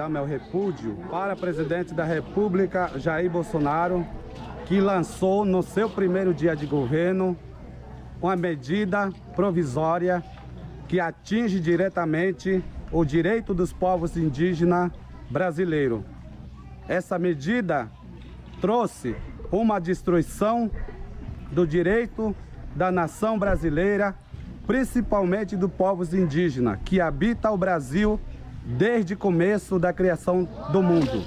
Mandar meu repúdio para presidente da República, Jair Bolsonaro, que lançou no seu primeiro dia de governo uma medida provisória que atinge diretamente o direito dos povos indígenas brasileiros. Essa medida trouxe uma destruição do direito da nação brasileira, principalmente dos povos indígenas que habitam o Brasil desde o começo da criação do mundo.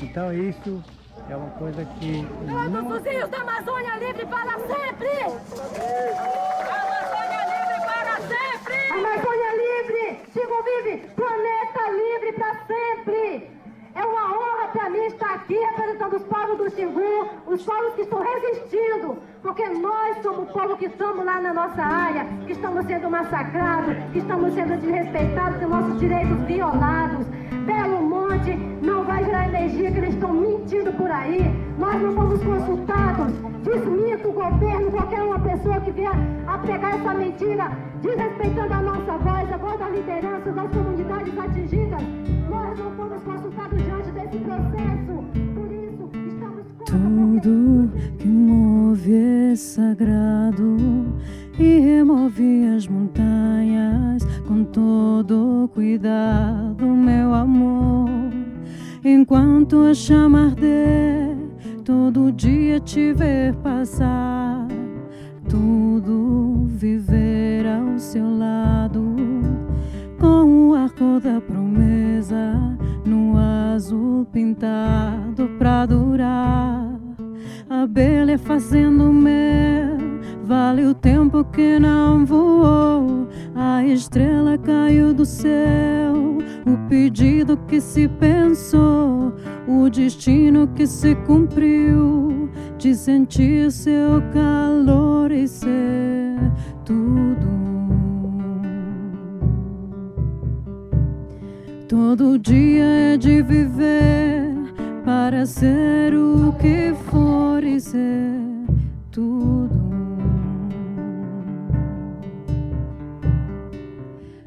Então isso é uma coisa que Todos os rios da Amazônia livre para sempre! Amazônia livre para sempre! Amazônia livre! Chico vive! Planeta livre para sempre! É uma honra para mim estar aqui representando os povos do Xingu, os povos que estão resistindo, porque nós somos o povo que estamos lá na nossa área, que estamos sendo massacrados, que estamos sendo desrespeitados, temos nossos direitos violados. Belo Monte não vai gerar energia, que eles estão mentindo por aí. Nós não fomos consultados. Desminta o governo, qualquer uma pessoa que vier a pegar essa mentira, desrespeitando a nossa voz, a voz da liderança das comunidades atingidas. Nós não fomos consultados diante desse processo. Por isso, estamos Tudo que move é sagrado e remove as montanhas com todo cuidado, meu amor. Enquanto a chama arder, todo dia te ver passar, tudo viver ao seu lado, com o arco da promessa no azul pintado pra durar. Abelha fazendo mel, vale o tempo que não voou. A estrela caiu do céu, o pedido que se pensou, o destino que se cumpriu, de sentir seu calor e ser tudo. Todo dia é de viver para ser o que for e ser tudo.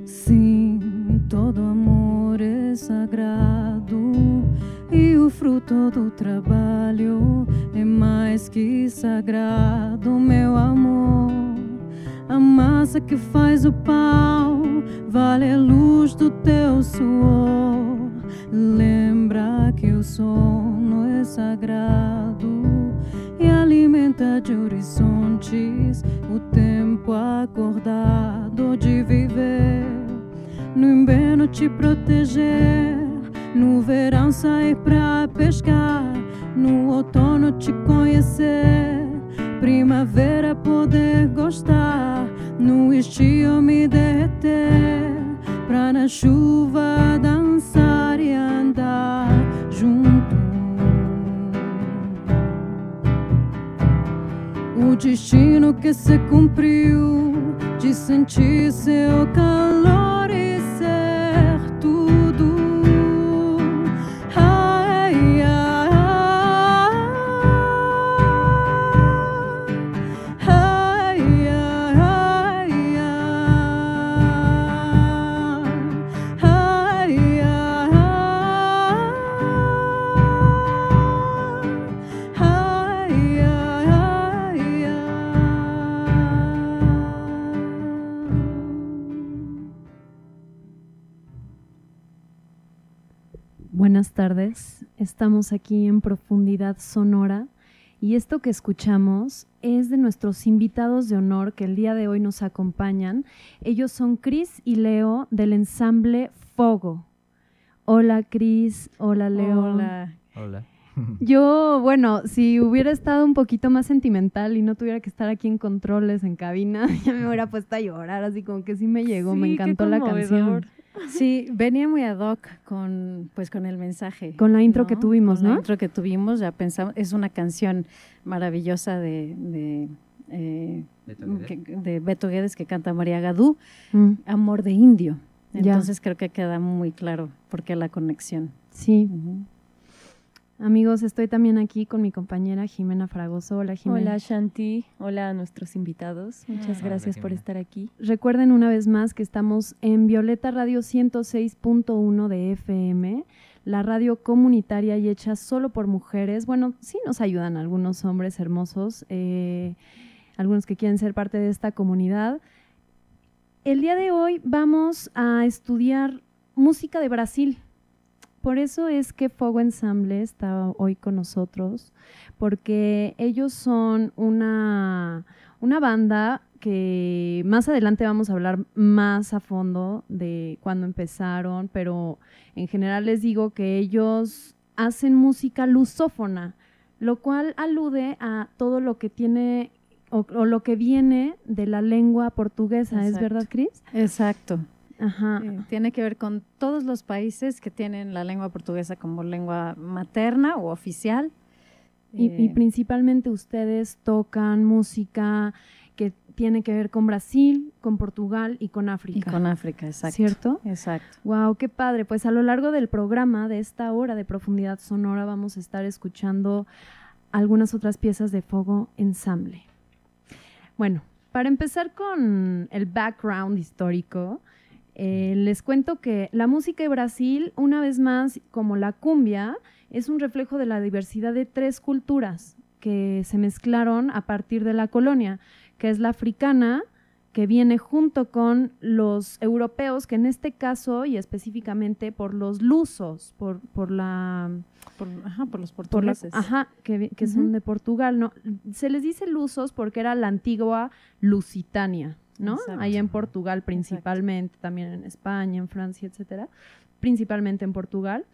Sim, todo amor é sagrado e o fruto do trabalho é mais que sagrado, meu amor. A massa que faz o pão vale a luz do teu suor. Lembra que o sono é sagrado e alimenta de horizontes o tempo acordado de viver. No inverno te proteger, no verão sair pra pescar, no outono te conhecer, primavera poder gostar, no estio me derreter, pra na chuva dançar e andar junto. O destino que se cumpriu de sentir seu calor tardes, estamos aquí en Profundidad Sonora Y esto que escuchamos es de nuestros invitados de honor que el día de hoy nos acompañan. Ellos son Cris y Leo del ensamble Fogo. Hola Cris, hola Leo. Hola. Hola. Yo, bueno, si hubiera estado un poquito más sentimental y no tuviera que estar aquí en controles, en cabina, ya me hubiera puesto a llorar, así como que sí me llegó, me Sí, encantó la canción. Sí, venía muy ad hoc con, pues, con el mensaje. Con la intro que tuvimos, Con ¿no? La intro que tuvimos, ya pensamos, es una canción maravillosa de, de, eh, Beto Guedes. que- de Beto Guedes que canta María Gadú, Mm, Amor de Indio. Ya. Entonces creo que queda muy claro por qué la conexión. sí. Amigos, estoy también aquí con mi compañera Jimena Fragoso. Hola Jimena. Hola Shanti, hola a nuestros invitados. Muchas Hola, gracias por estar aquí. Recuerden una vez más que estamos en Violeta Radio 106.1 de FM, la radio comunitaria y hecha solo por mujeres. Bueno, sí nos ayudan algunos hombres hermosos, eh, algunos que quieren ser parte de esta comunidad. El día de hoy vamos a estudiar música de Brasil. Por eso es que Fogo Ensemble está hoy con nosotros, porque ellos son una, una banda que más adelante vamos a hablar más a fondo de cuándo empezaron, pero en general les digo que ellos hacen música lusófona, lo cual alude a todo lo que tiene o, o lo que viene de la lengua portuguesa, ¿es verdad, Cris? Exacto. Ajá. Eh, tiene que ver con todos los países que tienen la lengua portuguesa como lengua materna o oficial. Y, y Eh, principalmente ustedes tocan música que tiene que ver con Brasil, con Portugal y con y África. con África, exacto. ¿Cierto? Exacto. Wow, qué padre. Pues a lo largo del programa de esta hora de profundidad sonora vamos a estar escuchando algunas otras piezas de Fogo Ensamble. Bueno, para empezar con el background histórico, eh, les cuento que la música de Brasil, una vez más, como la cumbia, es un reflejo de la diversidad de tres culturas que se mezclaron a partir de la colonia, que es la africana, que viene junto con los europeos, que en este caso y específicamente por los lusos, por, por la Por, ajá, por los por la- portugueses. ajá, que, son de Portugal, ¿no? Se les dice lusos porque era la antigua Lusitania, ¿no? Exacto. Ahí en Portugal principalmente, también en España, en Francia, etcétera, principalmente en Portugal.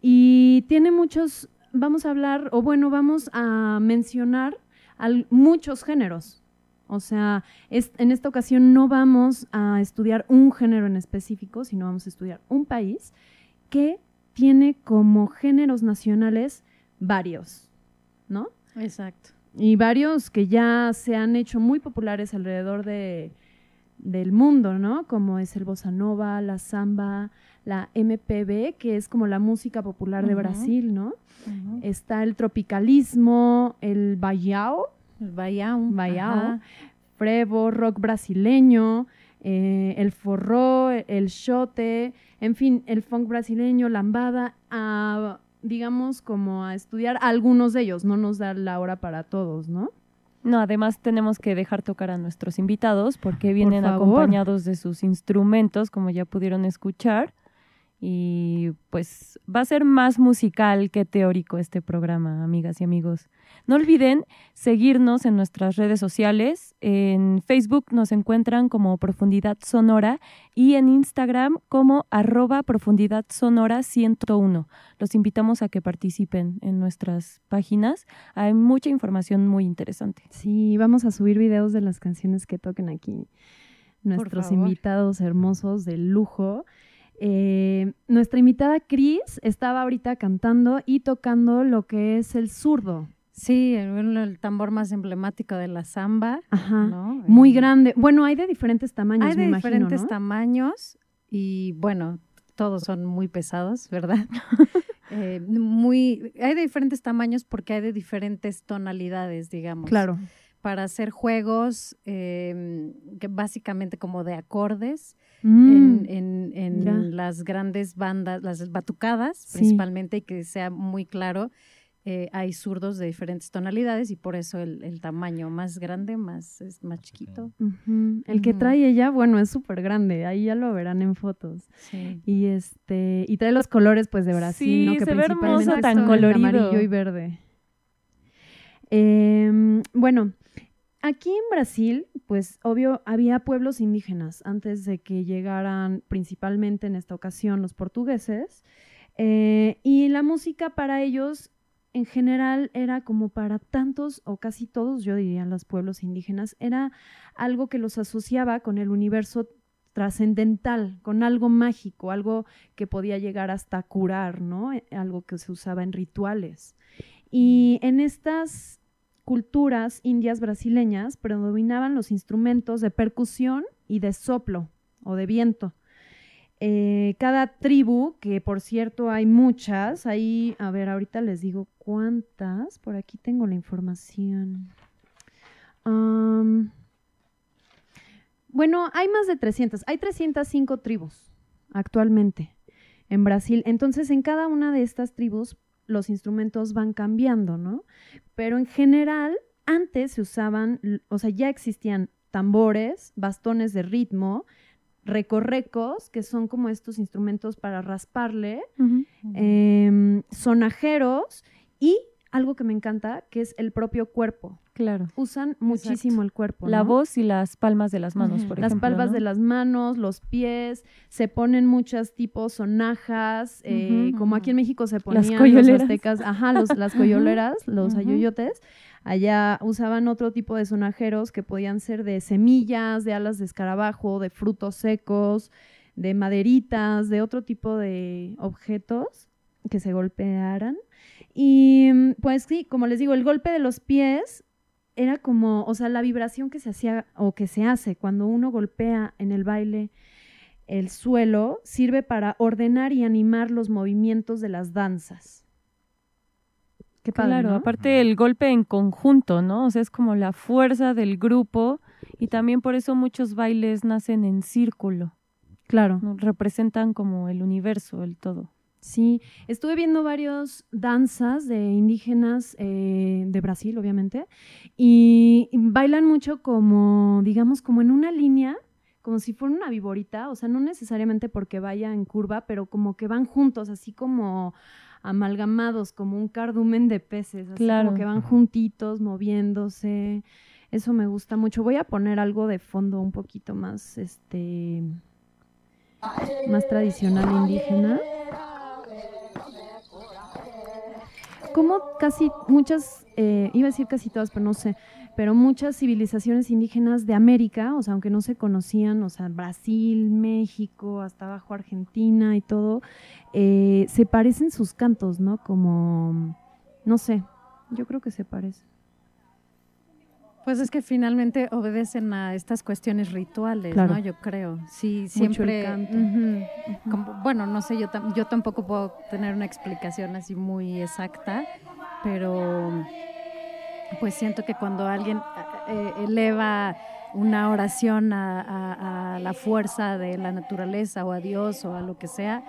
Y tiene muchos, vamos a hablar, o bueno, vamos a mencionar al- muchos géneros. O sea, es, en esta ocasión no vamos a estudiar un género en específico, sino vamos a estudiar un país que tiene como géneros nacionales varios, ¿no? Exacto. Y varios que ya se han hecho muy populares alrededor de, del mundo, ¿no? Como es el bossa nova, la samba, la MPB, que es como la música popular de. Brasil, ¿no? Está el tropicalismo, el baião, El Baião. baião, frevo, rock brasileño, eh, el forró, el shote, en fin, el funk brasileño, lambada, a, digamos como a estudiar algunos de ellos, no nos da la hora para todos, ¿no? No, además tenemos que dejar tocar a nuestros invitados porque vienen acompañados de sus instrumentos, como ya pudieron escuchar. Y pues va a ser más musical que teórico este programa, amigas y amigos. No olviden seguirnos en nuestras redes sociales. En Facebook nos encuentran como Profundidad Sonora y en Instagram como arroba Profundidad Sonora 101. Los invitamos a que participen en nuestras páginas. Hay mucha información muy interesante. Sí, vamos a subir videos de las canciones que toquen aquí nuestros invitados hermosos de lujo. Eh, nuestra invitada Cris estaba ahorita cantando y tocando lo que es el zurdo. Sí, el, el tambor más emblemático de la samba. Ajá. ¿no? Muy grande. Bueno, hay de diferentes tamaños, Hay me de imagino, diferentes ¿no? tamaños y bueno, todos son muy pesados, ¿verdad? Eh, muy, hay de diferentes tamaños porque hay de diferentes tonalidades, digamos. Claro. Para hacer juegos eh, que básicamente como de acordes Mm, en, en- en ya. las grandes bandas, las batucadas Sí. principalmente, y que sea muy claro. Eh, hay zurdos de diferentes tonalidades y por eso el, el tamaño más grande, más, es más chiquito. El que trae ella, bueno, es súper grande. Ahí ya lo verán en fotos. Sí. Y este, y trae los colores pues de Brasil, Sí, ¿no? Que se ve hermoso, principalmente tan son el colorido. amarillo y verde. Em, bueno, aquí en Brasil, pues obvio, había pueblos indígenas antes de que llegaran principalmente en esta ocasión los portugueses. Eh, y la música para ellos en general era como para tantos o casi todos, yo diría, los pueblos indígenas, era algo que los asociaba con el universo trascendental, con algo mágico, algo que podía llegar hasta curar, ¿no? Eh, algo que se usaba en rituales. Y en estas culturas indias brasileñas predominaban los instrumentos de percusión y de soplo o de viento. Eh, cada tribu, que por cierto hay muchas, ahí, a ver, ahorita les digo cuántas, por aquí tengo la información. bueno, hay más de 300, hay 305 tribus actualmente en Brasil. Entonces, en cada una de estas tribus los instrumentos van cambiando, ¿no? Pero en general, antes se usaban, o sea, ya existían tambores, bastones de ritmo, recorrecos, que son como estos instrumentos para rasparle, em, sonajeros y algo que me encanta, que es el propio cuerpo. Claro. Usan muchísimo el cuerpo. La voz y las palmas de las manos, por ejemplo. Las palmas de las manos, los pies, se ponen muchos tipos sonajas, eh, como aquí en México se ponían las los aztecas, ajá, los, las coyoleras, los ayoyotes. Allá usaban otro tipo de sonajeros que podían ser de semillas, de alas de escarabajo, de frutos secos, de maderitas, de otro tipo de objetos que se golpearan. Y pues sí, como les digo, el golpe de los pies era como, o sea, la vibración que se hacía o que se hace cuando uno golpea en el baile el suelo sirve para ordenar y animar los movimientos de las danzas. Qué claro, aparte el golpe en conjunto, ¿no? O sea, es como la fuerza del grupo y también por eso muchos bailes nacen en círculo. Claro. Representan como el universo, el todo. Sí, estuve viendo varios danzas de indígenas eh, de Brasil, obviamente, y bailan mucho como, digamos, como en una línea, como si fuera una viborita, o sea, no necesariamente porque vaya en curva, pero como que van juntos, así como amalgamados, como un cardumen de peces, así claro. como que van juntitos, moviéndose. Eso me gusta mucho. Voy a poner algo de fondo un poquito más, este, más tradicional indígena. como casi muchas, eh, iba a decir casi todas, pero no sé, pero muchas civilizaciones indígenas de América, o sea, aunque no se conocían, o sea, Brasil, México, hasta abajo Argentina y todo, eh, se parecen sus cantos, ¿no? Como, no sé, yo creo que se parecen. Pues es que finalmente obedecen a estas cuestiones rituales, ¿no? Yo creo. Sí, siempre. bueno, no sé, yo, yo tampoco puedo tener una explicación así muy exacta, pero pues siento que cuando alguien eh, eleva una oración a, la fuerza de la naturaleza o a Dios o a lo que sea,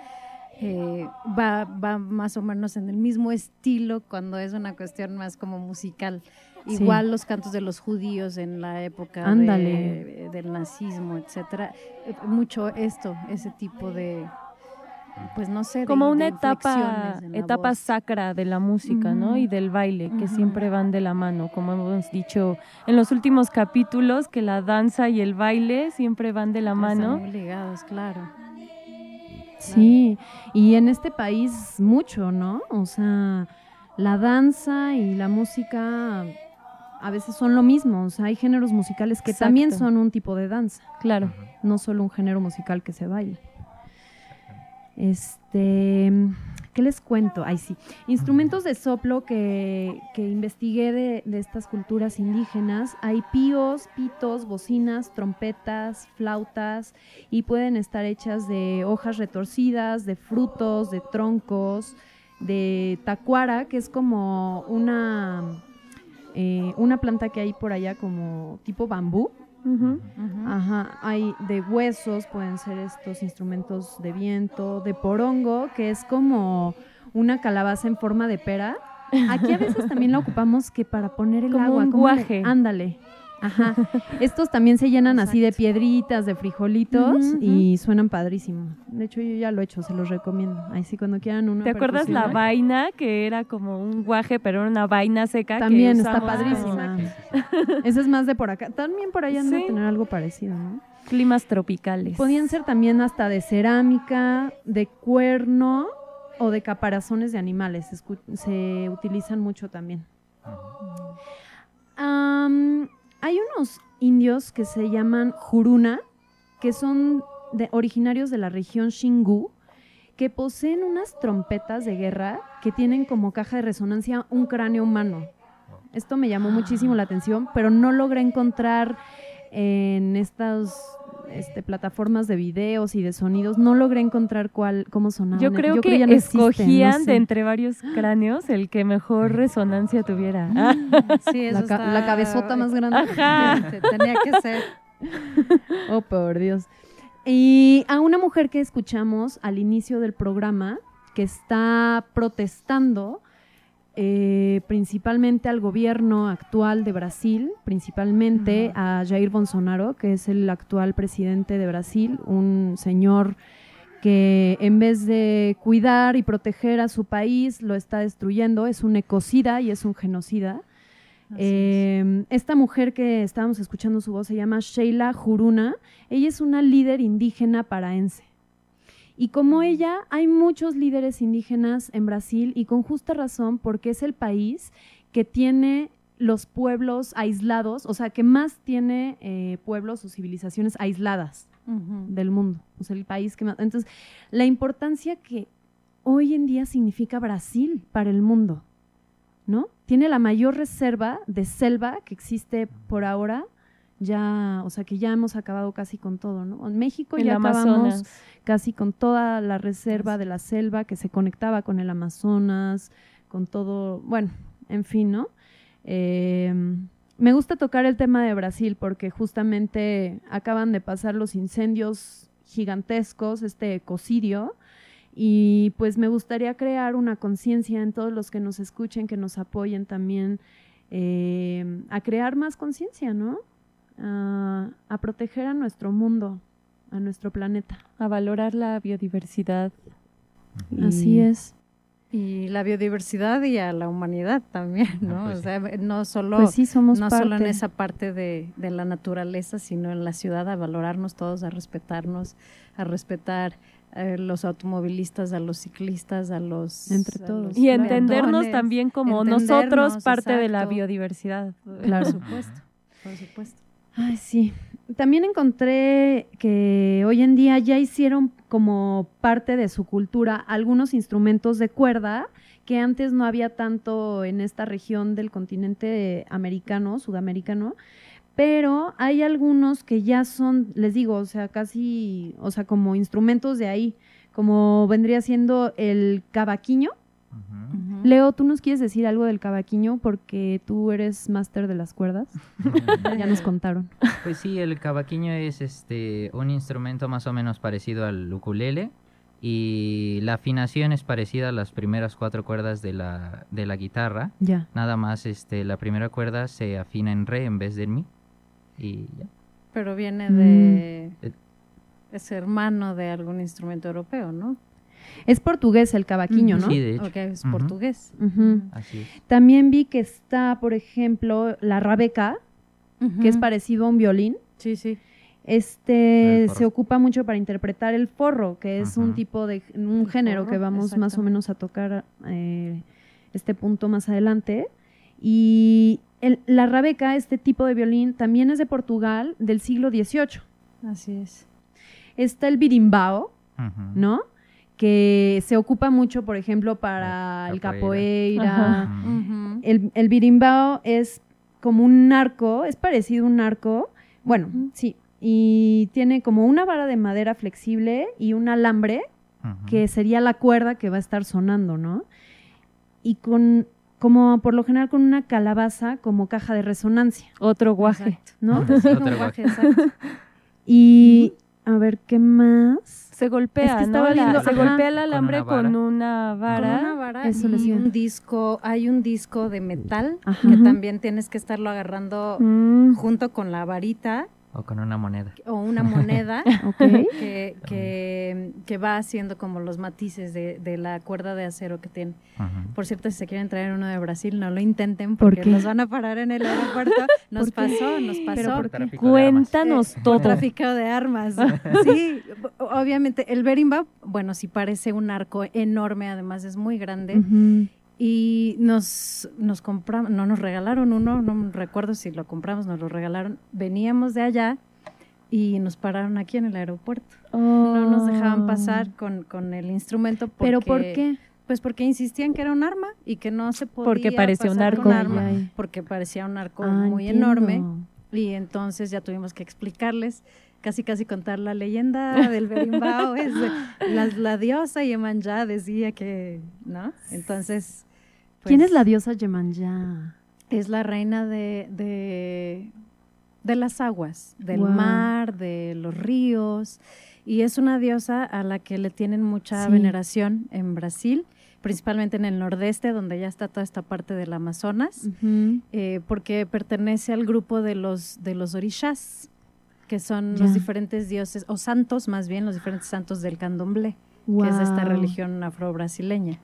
eh, va, va más o menos en el mismo estilo cuando es una cuestión más como musical. Igual los cantos de los judíos en la época del nazismo, etcétera. Eh, mucho esto, ese tipo de, pues no sé, como una etapa etapa sacra de la música, ¿no? Y del baile que siempre van de la mano, como hemos dicho en los últimos capítulos que la danza y el baile siempre van de la mano. muy ligados, claro. Sí, y en este país mucho, ¿no? O sea, la danza y la música a veces son lo mismo. O sea, hay géneros musicales que también son un tipo de danza. Claro. No solo un género musical que se baile. Este, ¿qué les cuento? Ay, sí. Instrumentos de soplo que, que investigué de, de, estas culturas indígenas. Hay píos, pitos, bocinas, trompetas, flautas y pueden estar hechas de hojas retorcidas, de frutos, de troncos, de tacuara, que es como una eh, una planta que hay por allá como tipo bambú. Ajá, hay de huesos, pueden ser estos instrumentos de viento, de porongo, que es como una calabaza en forma de pera. Aquí a veces también la ocupamos que para poner el agua. Un guaje. ándale. Ajá. Estos también se llenan así de piedritas, de frijolitos y suenan padrísimo. De hecho, yo ya lo he hecho, se los recomiendo. Ahí sí, cuando quieran uno. ¿Te acuerdas la vaina que era como un guaje, pero era una vaina seca? También está padrísima. Esa es más de por acá. También por allá no tener algo parecido, ¿no? Climas tropicales. Podían ser también hasta de cerámica, de cuerno o de caparazones de animales. Se, utilizan mucho también. Hay unos indios que se llaman Juruna, que son de, originarios de la región Xingu, que poseen unas trompetas de guerra que tienen como caja de resonancia un cráneo humano. Esto me llamó muchísimo la atención, pero no logré encontrar en estas este, plataformas de videos y de sonidos, no logré encontrar cuál, cómo sonaban. Yo creo que, escogían de entre varios cráneos el que mejor resonancia tuviera. Sí, la, la, cabezota más grande. Tenía que ser. Oh, por Dios. Y a una mujer que escuchamos al inicio del programa, que está protestando eh, principalmente al gobierno actual de Brasil, principalmente a Jair Bolsonaro, que es el actual presidente de Brasil, un señor que en vez de cuidar y proteger a su país, lo está destruyendo, es un ecocida y es un genocida. Em, esta mujer que estábamos escuchando su voz se llama Sheila Juruna, ella es una líder indígena paraense. Y como ella, hay muchos líderes indígenas en Brasil y con justa razón porque es el país que tiene los pueblos aislados, o sea, que más tiene eh, pueblos o civilizaciones aisladas del mundo. O sea, el país que más... Entonces, la importancia que hoy en día significa Brasil para el mundo, ¿no? Tiene la mayor reserva de selva que existe por ahora ya, o sea que ya hemos acabado casi con todo, ¿no? En México ya acabamos casi con toda la reserva de la selva que se conectaba con el Amazonas, con todo, bueno, en fin, ¿no? Em, me gusta tocar el tema de Brasil porque justamente acaban de pasar los incendios gigantescos, este ecocidio, y pues me gustaría crear una conciencia en todos los que nos escuchen, que nos apoyen también em, a crear más conciencia, ¿no? A, proteger a nuestro mundo, a nuestro planeta. A valorar la biodiversidad. Así es. Y la biodiversidad y a la humanidad también, ¿no? Pues o sea, no solo, pues no solo en esa parte de, de, la naturaleza, sino en la ciudad, a valorarnos todos, a respetarnos, a respetar a los automovilistas, a los ciclistas, a los... Entre todos. Y entendernos también como nosotros parte de la biodiversidad. Claro. Por supuesto, por supuesto. Ay, sí. También encontré que hoy en día ya hicieron como parte de su cultura algunos instrumentos de cuerda que antes no había tanto en esta región del continente americano, sudamericano, pero hay algunos que ya son, les digo, o sea, casi, o sea, como instrumentos de ahí, como vendría siendo el cavaquinho, Leo, ¿tú nos quieres decir algo del cavaquinho? Porque tú eres máster de las cuerdas. ya nos contaron. Pues sí, el cavaquinho es este un instrumento más o menos parecido al ukulele y la afinación es parecida a las primeras cuatro cuerdas de la, de la guitarra. Ya. Nada más este la primera cuerda se afina en re en vez de en mi y ya. Pero viene de... Mm. Es hermano de algún instrumento europeo, ¿no? Es portugués el cavaquinho, ¿no? Sí, de hecho. es portugués. Así es. También vi que está, por ejemplo, la rabeca, que es parecido a un violín. Sí, sí. Este se ocupa mucho para interpretar el forro, que es un tipo de un género que vamos más o menos a tocar eh, este punto más adelante. Y la rabeca, este tipo de violín, también es de Portugal del siglo XVIII. Así es. Está el birimbao, ¿no? Que se ocupa mucho, por ejemplo, para el capoeira. El, el birimbao es como un narco, es parecido a un narco, bueno, sí, y tiene como una vara de madera flexible y un alambre, que sería la cuerda que va a estar sonando, ¿no? Y con, como por lo general con una calabaza como caja de resonancia. Otro guaje, ¿no? Otro guaje, exacto. Y a ver, ¿qué más? Se golpea, ¿no? se golpea el alambre con una vara. Con una vara Eso y un disco, hay un disco de metal que también tienes que estarlo agarrando mm. junto con la varita o con una moneda. O una moneda que, que, va haciendo como los matices de, de, la cuerda de acero que tiene. Por cierto, si se quieren traer uno de Brasil, no lo intenten porque los van a parar en el aeropuerto. Nos pasó, nos pasó. Cuéntanos todo. Tráfico de armas. sí, obviamente el berimbau, bueno, sí parece un arco enorme, además es muy grande y nos, nos compramos, no nos regalaron uno, no recuerdo si lo compramos, nos lo regalaron. Veníamos de allá y nos pararon aquí en el aeropuerto. No nos dejaban oh. pasar con, con el instrumento. Porque, ¿Pero por qué? Pues porque insistían que era un arma y que no se podía porque parecía un arco, arma, porque parecía un arco ah, muy enorme y entonces ya tuvimos que explicarles casi casi contar la leyenda del berimbau es la, la, diosa Yemanjá decía que no entonces quién es pues la diosa Yemanjá es la reina de, de, las aguas del mar de los ríos y es una diosa a la que le tienen mucha veneración en Brasil principalmente en el nordeste, donde ya está toda esta parte del Amazonas, eh, porque pertenece al grupo de los, de los orishas, que son los diferentes dioses, o santos más bien, los diferentes santos del candomblé, que es esta religión afro-brasileña.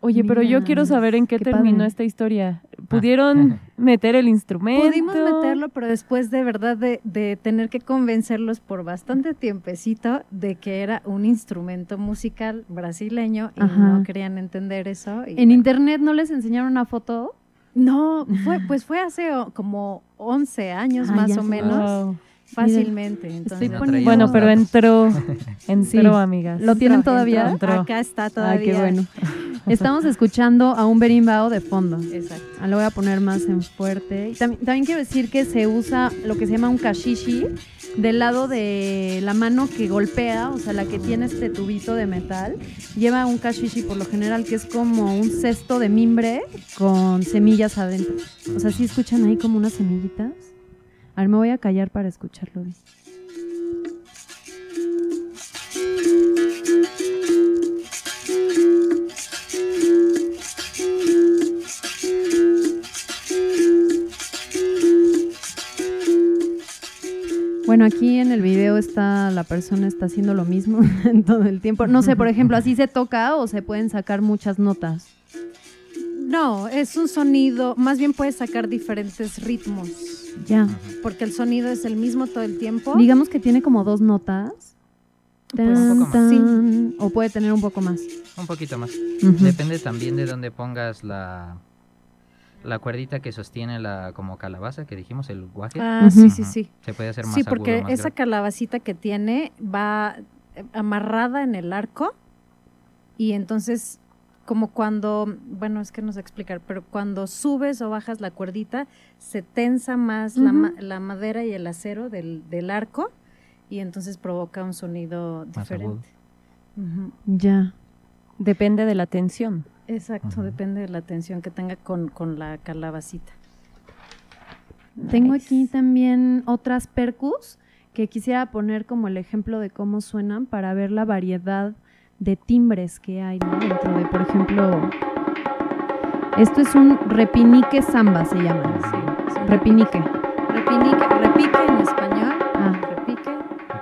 Oye, pero yo quiero saber en qué, terminó esta historia. ¿Pudieron meter el instrumento? Pudimos meterlo, pero después de verdad de, tener que convencerlos por bastante tiempecito de que era un instrumento musical brasileño y no querían entender eso. ¿En internet no les enseñaron una foto? No, fue, pues fue hace como 11 años más o menos. Fácilmente. Entonces, bueno, pero entró, entró, amigas. ¿Lo tienen todavía? Acá está todavía. qué bueno. Estamos escuchando a un berimbau de fondo. Exacto. Ah, lo voy a poner más en fuerte. también, quiero decir que se usa lo que se llama un kashishi del lado de la mano que golpea, o sea, la que tiene este tubito de metal. Lleva un kashishi por lo general que es como un cesto de mimbre con semillas adentro. O sea, ¿sí escuchan ahí como unas semillitas? A ver, me voy a callar para escucharlo Bueno, aquí en el video está la persona está haciendo lo mismo en todo el tiempo. No sé, por ejemplo, así se toca o se pueden sacar muchas notas. No, es un sonido, más bien puedes sacar diferentes ritmos. Ya. Porque el sonido es el mismo todo el tiempo. Digamos que tiene como dos notas. Pues un poco más. Sí. O puede tener un poco más. Un poquito más. Depende también de dónde pongas la, la cuerdita que sostiene la como calabaza que dijimos, el guaje. Ah, sí, sí, sí. Se puede hacer más Sí, porque esa calabacita que tiene va amarrada en el arco y entonces como cuando, bueno, es que no sé explicar, pero cuando subes o bajas la cuerdita, se tensa más la, madera y el acero del, arco y entonces provoca un sonido diferente. Ya. Depende de la tensión. Exacto, depende de la tensión que tenga con, la calabacita. Tengo aquí también otras percus que quisiera poner como el ejemplo de cómo suenan para ver la variedad de timbres que hay dentro de, por ejemplo, esto es un repinique samba, se llama. Sí, repinique. Repinique, repique en español. Ah. Repique.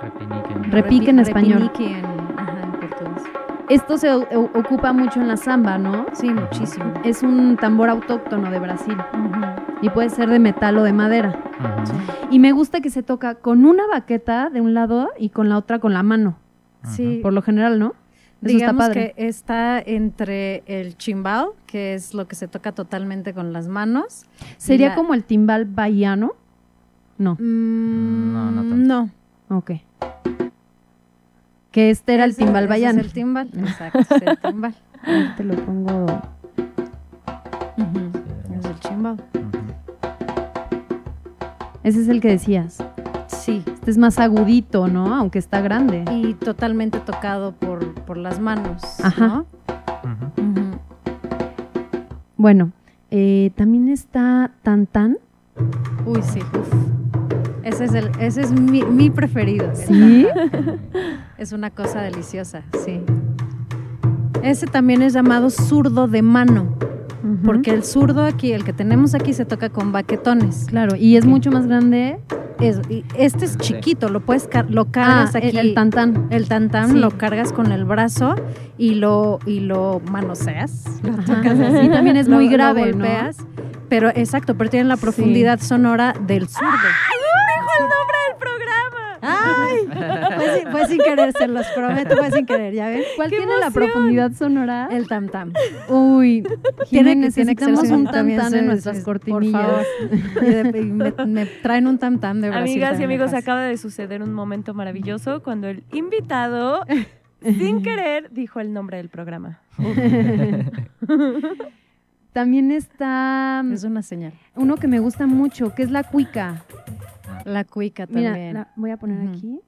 Repinique. Repique en español. Repinique en, ajá, en portugués. Esto se ocupa mucho en la samba, ¿no? Sí, muchísimo. Es un tambor autóctono de Brasil. Y puede ser de metal o de madera. Y me gusta que se toca con una baqueta de un lado y con la otra con la mano. Sí. Por lo general, ¿no? Digamos que está entre el chimbal, que es lo que se toca totalmente con las manos. ¿Sería como el timbal bahiano? No. Mm, no, no tanto. No. Ok. Que este era el timbal bahiano. Es el timbal, exacto, es el timbal. Te lo pongo. Es el chimbal. Ese es el que decías. Sí. Este es más agudito, ¿no? Aunque está grande. Y totalmente tocado por, por las manos. Ajá. Bueno, eh, también está Tan Tan. Uy, sí. Uf. Ese es, el, ese es mi, mi preferido. ¿Sí? Es una cosa deliciosa, sí. Ese también es llamado zurdo de mano. Porque el zurdo aquí, el que tenemos aquí, se toca con baquetones. Claro, y es mucho más grande. Es, este es chiquito, lo puedes lo cargas ah, aquí. El, tantán. El tantán lo cargas con el brazo y lo, y lo manoseas. Lo tocas así. también es muy grave, ¿no? Pero exacto, pero tiene la profundidad sonora del zurdo. ¡Ay! ¡Dijo el nombre ¡Ay! Fue sin, querer, se los prometo, fue sin querer, ¿ya ven? ¿Cuál tiene la profundidad sonora? El tam tam. Uy, tiene, necesitamos un tam tam en nuestras cortinillas. Y, me, me, traen un tam tam de Brasil. Amigas y amigos, acaba de suceder un momento maravilloso cuando el invitado, sin querer, dijo el nombre del programa. También está. Es una señal. Uno que me gusta mucho, que es la cuica. La cuica también. Mira, la voy a poner aquí.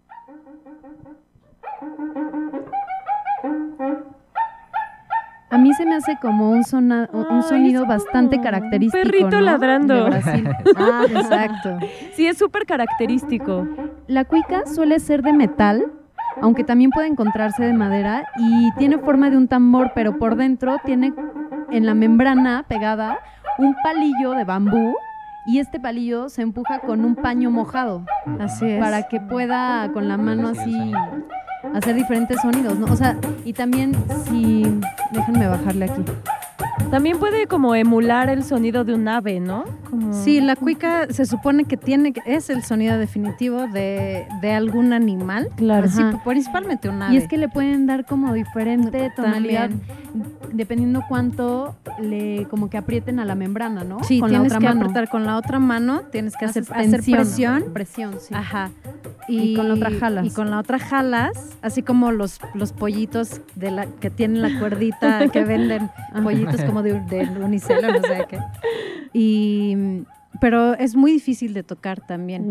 A mí se me hace como un, un sonido bastante característico. Un perrito ladrando. ah, exacto. Sí, es súper característico. La cuica suele ser de metal, aunque también puede encontrarse de madera y tiene forma de un tambor, pero por dentro tiene en la membrana pegada un palillo de bambú y este palillo se empuja con un paño mojado. Así es. Para que pueda con la mano así hacer diferentes sonidos, ¿no? O sea, y también si déjenme bajarle aquí. También puede como emular el sonido de un ave, ¿no? Sí, la cuica se supone que tiene es el sonido definitivo de, algún animal. Claro. Sí, principalmente un ave. Y es que le pueden dar como diferente tonalidad dependiendo cuánto le como que aprieten a la membrana, ¿no? Sí, con tienes la otra que apretar con la otra mano, tienes que hacer, hacer presión. Presión, sí. Ajá. Y, con la otra jalas. Y con la otra jalas, así como los, los pollitos de la que tienen la cuerdita que venden pollitos como de, de unicelo, no sé qué. Y pero es muy difícil de tocar también.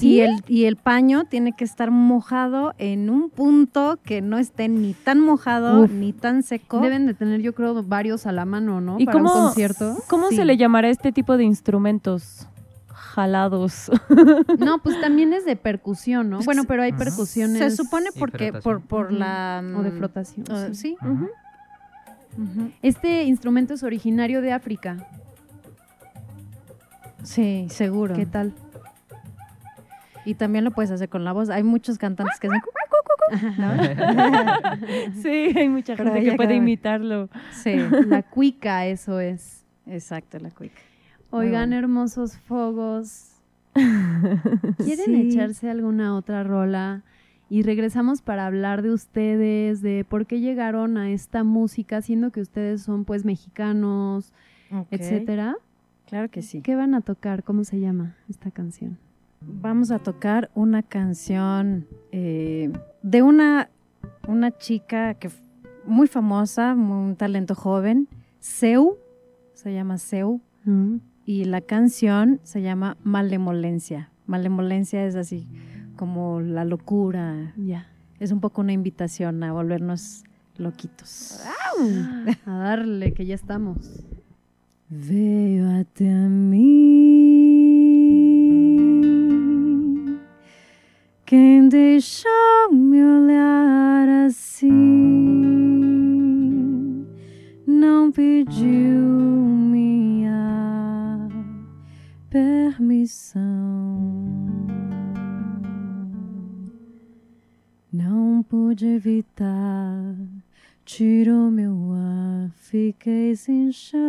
Y, el, y el paño tiene que estar mojado en un punto que no esté ni tan mojado ni tan seco. Deben de tener, yo creo, varios a la mano, ¿no? ¿Y Para cómo, un concierto. ¿Cómo se le llamará este tipo de instrumentos? jalados. No, pues también es de percusión, ¿no? Bueno, pero hay percusiones. Se supone porque por, por la o de flotación. sí. Este instrumento es originario de África. Sí, seguro. ¿Qué tal? Y también lo puedes hacer con la voz. Hay muchos cantantes que hacen... sí, hay mucha gente que puede imitarlo. Sí, la cuica, eso es. Exacto, la cuica. Oigan, hermosos fogos. ¿Quieren echarse alguna otra rola? Y regresamos para hablar de ustedes, de por qué llegaron a esta música, siendo que ustedes son pues mexicanos, etcétera. Claro que sí. ¿Qué van a tocar? ¿Cómo se llama esta canción? Vamos a tocar una canción eh, de una, una chica que muy famosa, un talento joven, Seu, se llama Seu, mm. y la canción se llama Malemolencia. Malemolencia es así como la locura. Ya. Es un poco una invitación a volvernos loquitos. a darle, que ya estamos. Veio até mim quem deixou me olhar assim, não pediu minha permissão, não pude evitar Tirou meu ar, fiquei sem chão.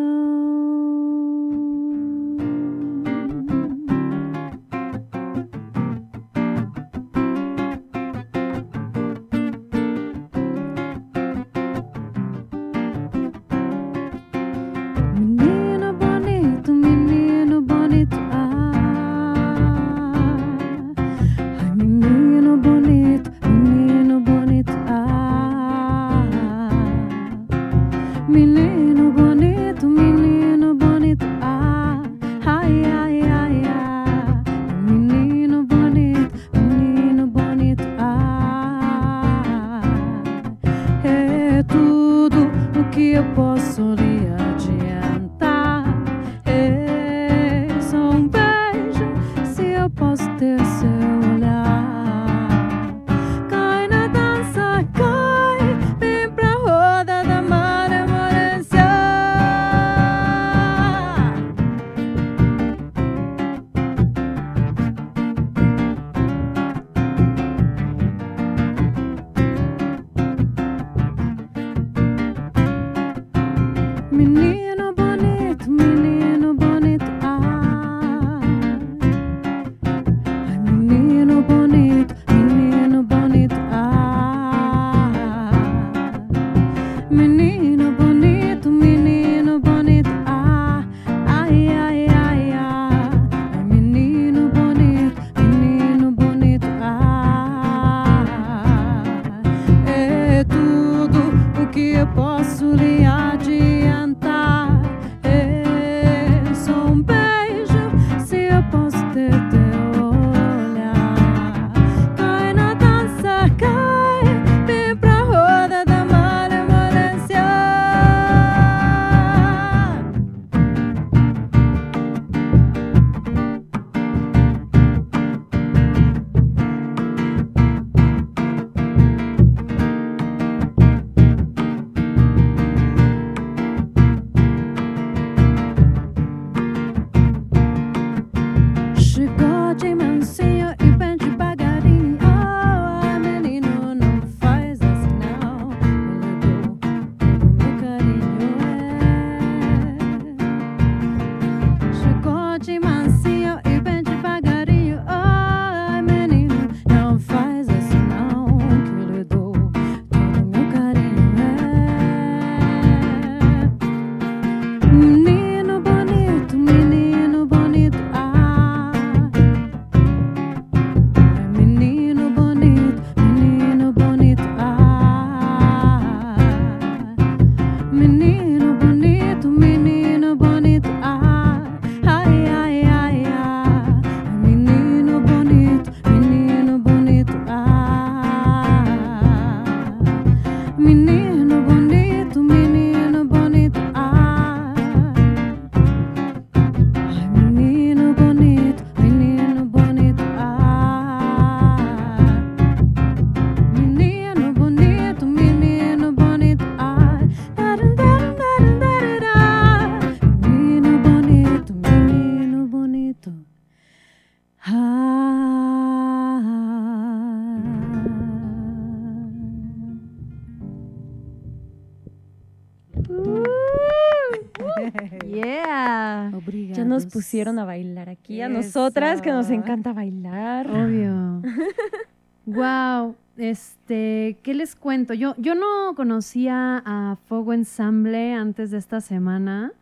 Pusieron a bailar aquí, a nosotras que nos encanta bailar. Obvio. wow, este, ¿qué les cuento? Yo, yo no conocía a Fuego Ensamble antes de esta semana.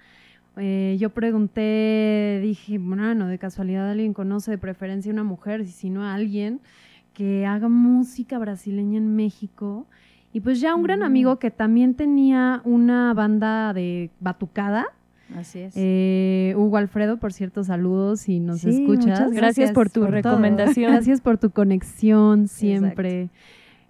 Eh, yo pregunté, dije, bueno, de casualidad alguien conoce de preferencia una mujer, y si no a alguien que haga música brasileña en México. Y pues ya un gran amigo que también tenía una banda de batucada. Así es. Eh, Hugo Alfredo, por cierto, saludos si nos escuchas. Gracias, por tu recomendación. Gracias por tu conexión siempre.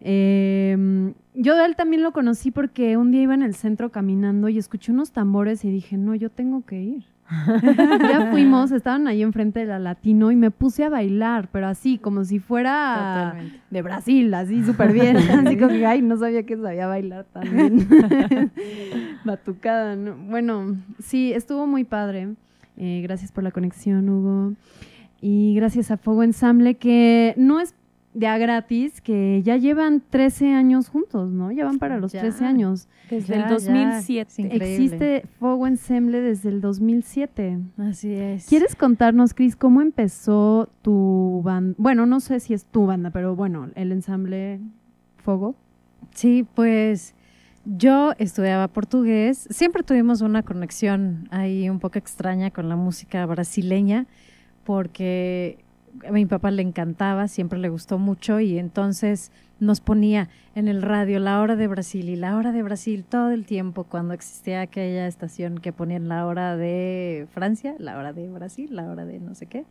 Eh, yo a él también lo conocí porque un día iba en el centro caminando y escuché unos tambores y dije, no, yo tengo que ir. ya fuimos, estaban ahí enfrente de la Latino y me puse a bailar, pero así, como si fuera de Brasil, así súper bien. así como que, ay, no sabía que sabía bailar también. Batucada, ¿no? Bueno, sí, estuvo muy padre. Eh, gracias por la conexión, Hugo. Y gracias a Fuego Ensamble, que no es de a gratis que ya llevan 13 años juntos, ¿no? Ya van para los 13 años. Desde el 2007. Existe Fuego Ensemble desde el 2007. Así es. ¿Quieres contarnos, Cris, cómo empezó tu banda? Bueno, no sé si es tu banda, pero bueno, el ensamble Fuego. Sí, pues yo estudiaba portugués. Siempre tuvimos una conexión ahí un poco extraña con la música brasileña porque a mi papá le encantaba, siempre le gustó mucho y entonces nos ponía en el radio la hora de Brasil y la hora de Brasil todo el tiempo cuando existía aquella estación que ponían la hora de Francia, la hora de Brasil, la hora de no sé qué.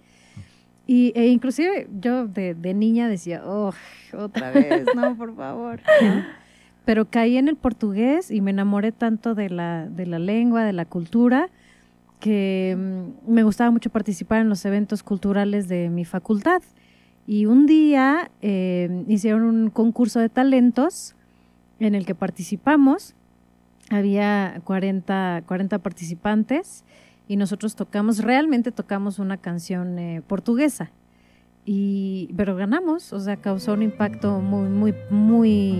Y, e inclusive yo de, niña decía, oh, otra vez, no, por favor. Pero caí en el portugués y me enamoré tanto de la, de la lengua, de la cultura, que mm, me gustaba mucho participar en los eventos culturales de mi facultad. Y un día eh, hicieron un concurso de talentos en el que participamos. Había 40, 40 participantes y nosotros tocamos, realmente tocamos una canción eh, portuguesa. Y, pero ganamos, o sea, causó un impacto muy, muy, muy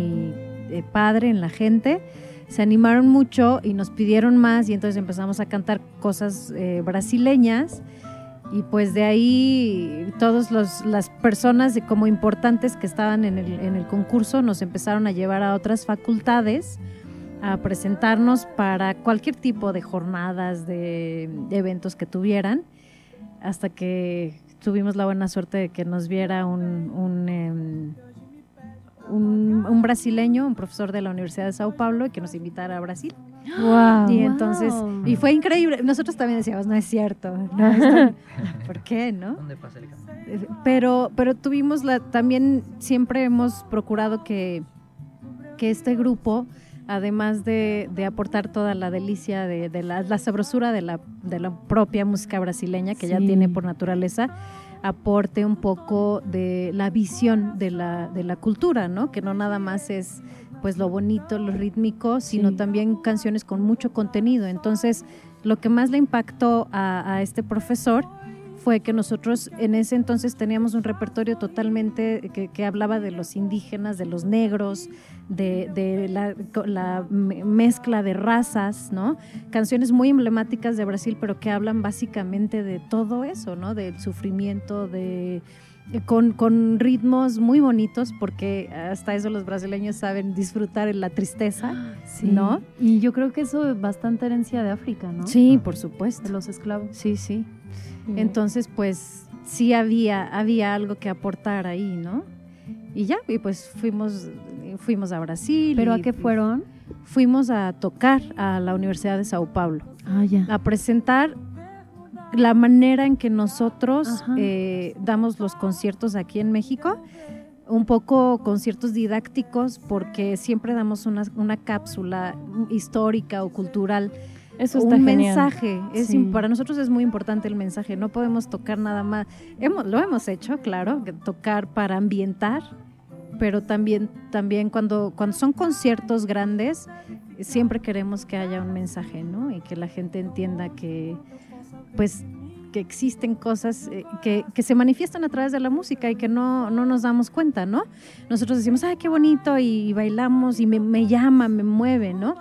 eh, padre en la gente se animaron mucho y nos pidieron más y entonces empezamos a cantar cosas eh, brasileñas. Y pues de ahí todas las personas como importantes que estaban en el, en el concurso nos empezaron a llevar a otras facultades a presentarnos para cualquier tipo de jornadas, de, eventos que tuvieran, hasta que tuvimos la buena suerte de que nos viera un, em, un, brasileño, un profesor de la Universidad de Sao Paulo, que nos invitara a Brasil. Wow, y entonces, y fue increíble. Nosotros también decíamos, no es cierto. ¿Por qué, no? ¿Dónde pasa el Pero, pero tuvimos la, también siempre hemos procurado que, que este grupo, además de, de aportar toda la delicia de, de la, la, sabrosura de la, de la propia música brasileña que ya tiene por naturaleza, aporte un poco de la visión de la, de la cultura, ¿no? Que no nada más es pues lo bonito, lo rítmico, sino también canciones con mucho contenido. Entonces, lo que más le impactó a, a este profesor fue que nosotros en ese entonces teníamos un repertorio totalmente que, hablaba de los indígenas, de los negros, de, la, mezcla de razas, ¿no? Canciones muy emblemáticas de Brasil, pero que hablan básicamente de todo eso, ¿no? Del sufrimiento, de... Con, ritmos muy bonitos, porque hasta eso los brasileños saben disfrutar en la tristeza, ¿no? Y yo creo que eso es bastante herencia de África, ¿no? Sí, por supuesto. De los esclavos. Sí, sí. Entonces, pues sí había, había algo que aportar ahí, ¿no? Y ya, y pues fuimos, fuimos a Brasil. ¿Pero a qué fueron? Fuimos a tocar a la Universidad de Sao Paulo. Ah, ya. A presentar la manera en que nosotros eh, damos los conciertos aquí en México un poco conciertos didácticos porque siempre damos una, una cápsula histórica o cultural eso un mensaje. Es, Para nosotros es muy importante el mensaje. No podemos tocar nada más. Hemos, lo hemos hecho, claro, tocar para ambientar, pero también, también cuando, cuando son conciertos grandes, siempre queremos que haya un mensaje, ¿no? Y que la gente entienda que, pues, que existen cosas eh, que, que, se manifiestan a través de la música y que no, no nos damos cuenta, ¿no? Nosotros decimos, ay, qué bonito, y bailamos, y me, me llama, me mueve, ¿no?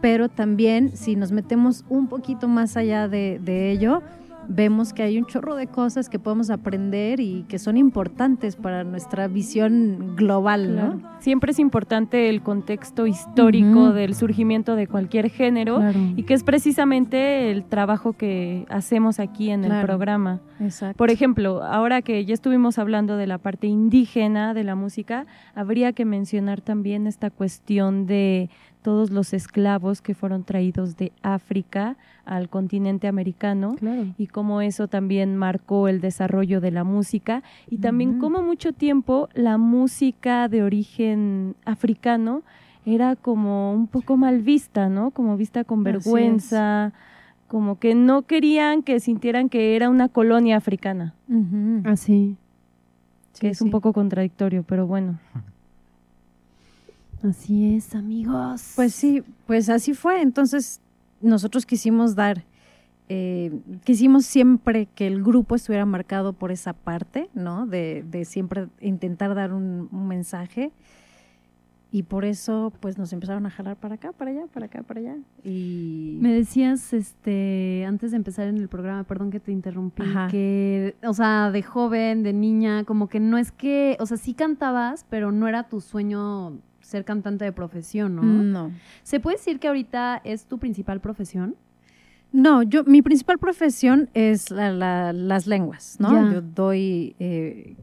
pero también si nos metemos un poquito más allá de, ello, vemos que hay un chorro de cosas que podemos aprender y que son importantes para nuestra visión global, ¿no? Siempre es importante el contexto histórico del surgimiento de cualquier género y que es precisamente el trabajo que hacemos aquí en el programa. Por ejemplo, ahora que ya estuvimos hablando de la parte indígena de la música, habría que mencionar también esta cuestión de todos los esclavos que fueron traídos de África al continente americano y cómo eso también marcó el desarrollo de la música y también cómo mucho tiempo la música de origen africano era como un poco mal vista, ¿no? Como vista con vergüenza, como que no querían que sintieran que era una colonia africana. Así. que es un poco contradictorio, pero bueno. Así es, amigos. Pues sí, pues así fue. Entonces, nosotros quisimos dar, eh, quisimos siempre que el grupo estuviera marcado por esa parte, ¿no? De, de siempre intentar dar un, mensaje. Y por eso, pues nos empezaron a jalar para acá, para allá, para acá, para allá. Y me decías, este, antes de empezar en el programa, perdón que te interrumpí, que, o sea, de joven, de niña, como que no es que, o sea, sí cantabas, pero no era tu sueño ser cantante de profesión, ¿no? No. ¿Se puede decir que ahorita es tu principal profesión? No, yo mi principal profesión es las lenguas, ¿no? Yo doy, eh,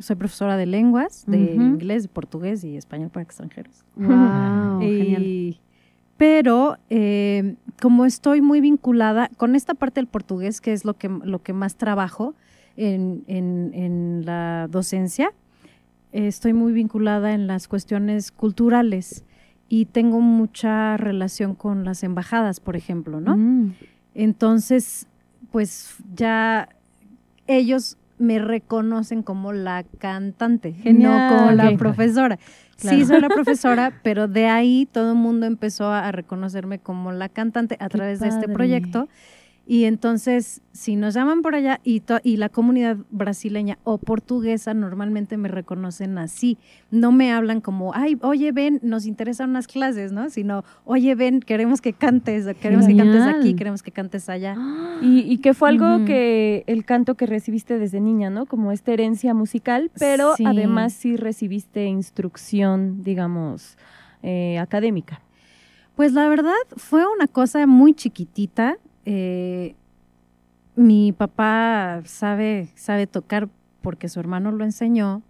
soy profesora de lenguas, de inglés, de portugués y español para extranjeros. Wow, genial. Pero eh, como estoy muy vinculada con esta parte del portugués, que es lo que, lo que más trabajo en, en, en la docencia, estoy muy vinculada en las cuestiones culturales y tengo mucha relación con las embajadas, por ejemplo, ¿no? Mm. Entonces, pues ya ellos me reconocen como la cantante, no como la profesora. Sí, soy la profesora, pero de ahí todo el mundo empezó a reconocerme como la cantante a través de este proyecto y entonces, si nos llaman por allá y, y la comunidad brasileña o portuguesa normalmente me reconocen así, no me hablan como, ay, oye, ven, nos interesan unas clases, ¿no? Sino, oye, ven, queremos que cantes, queremos que cantes aquí, queremos que cantes allá. Y, y que fue algo que el canto que recibiste desde niña, ¿no? Como esta herencia musical, pero además sí recibiste instrucción, digamos, eh, académica. Pues la verdad fue una cosa muy chiquitita eh, mi papá sabe, sabe tocar porque su hermano lo enseñó,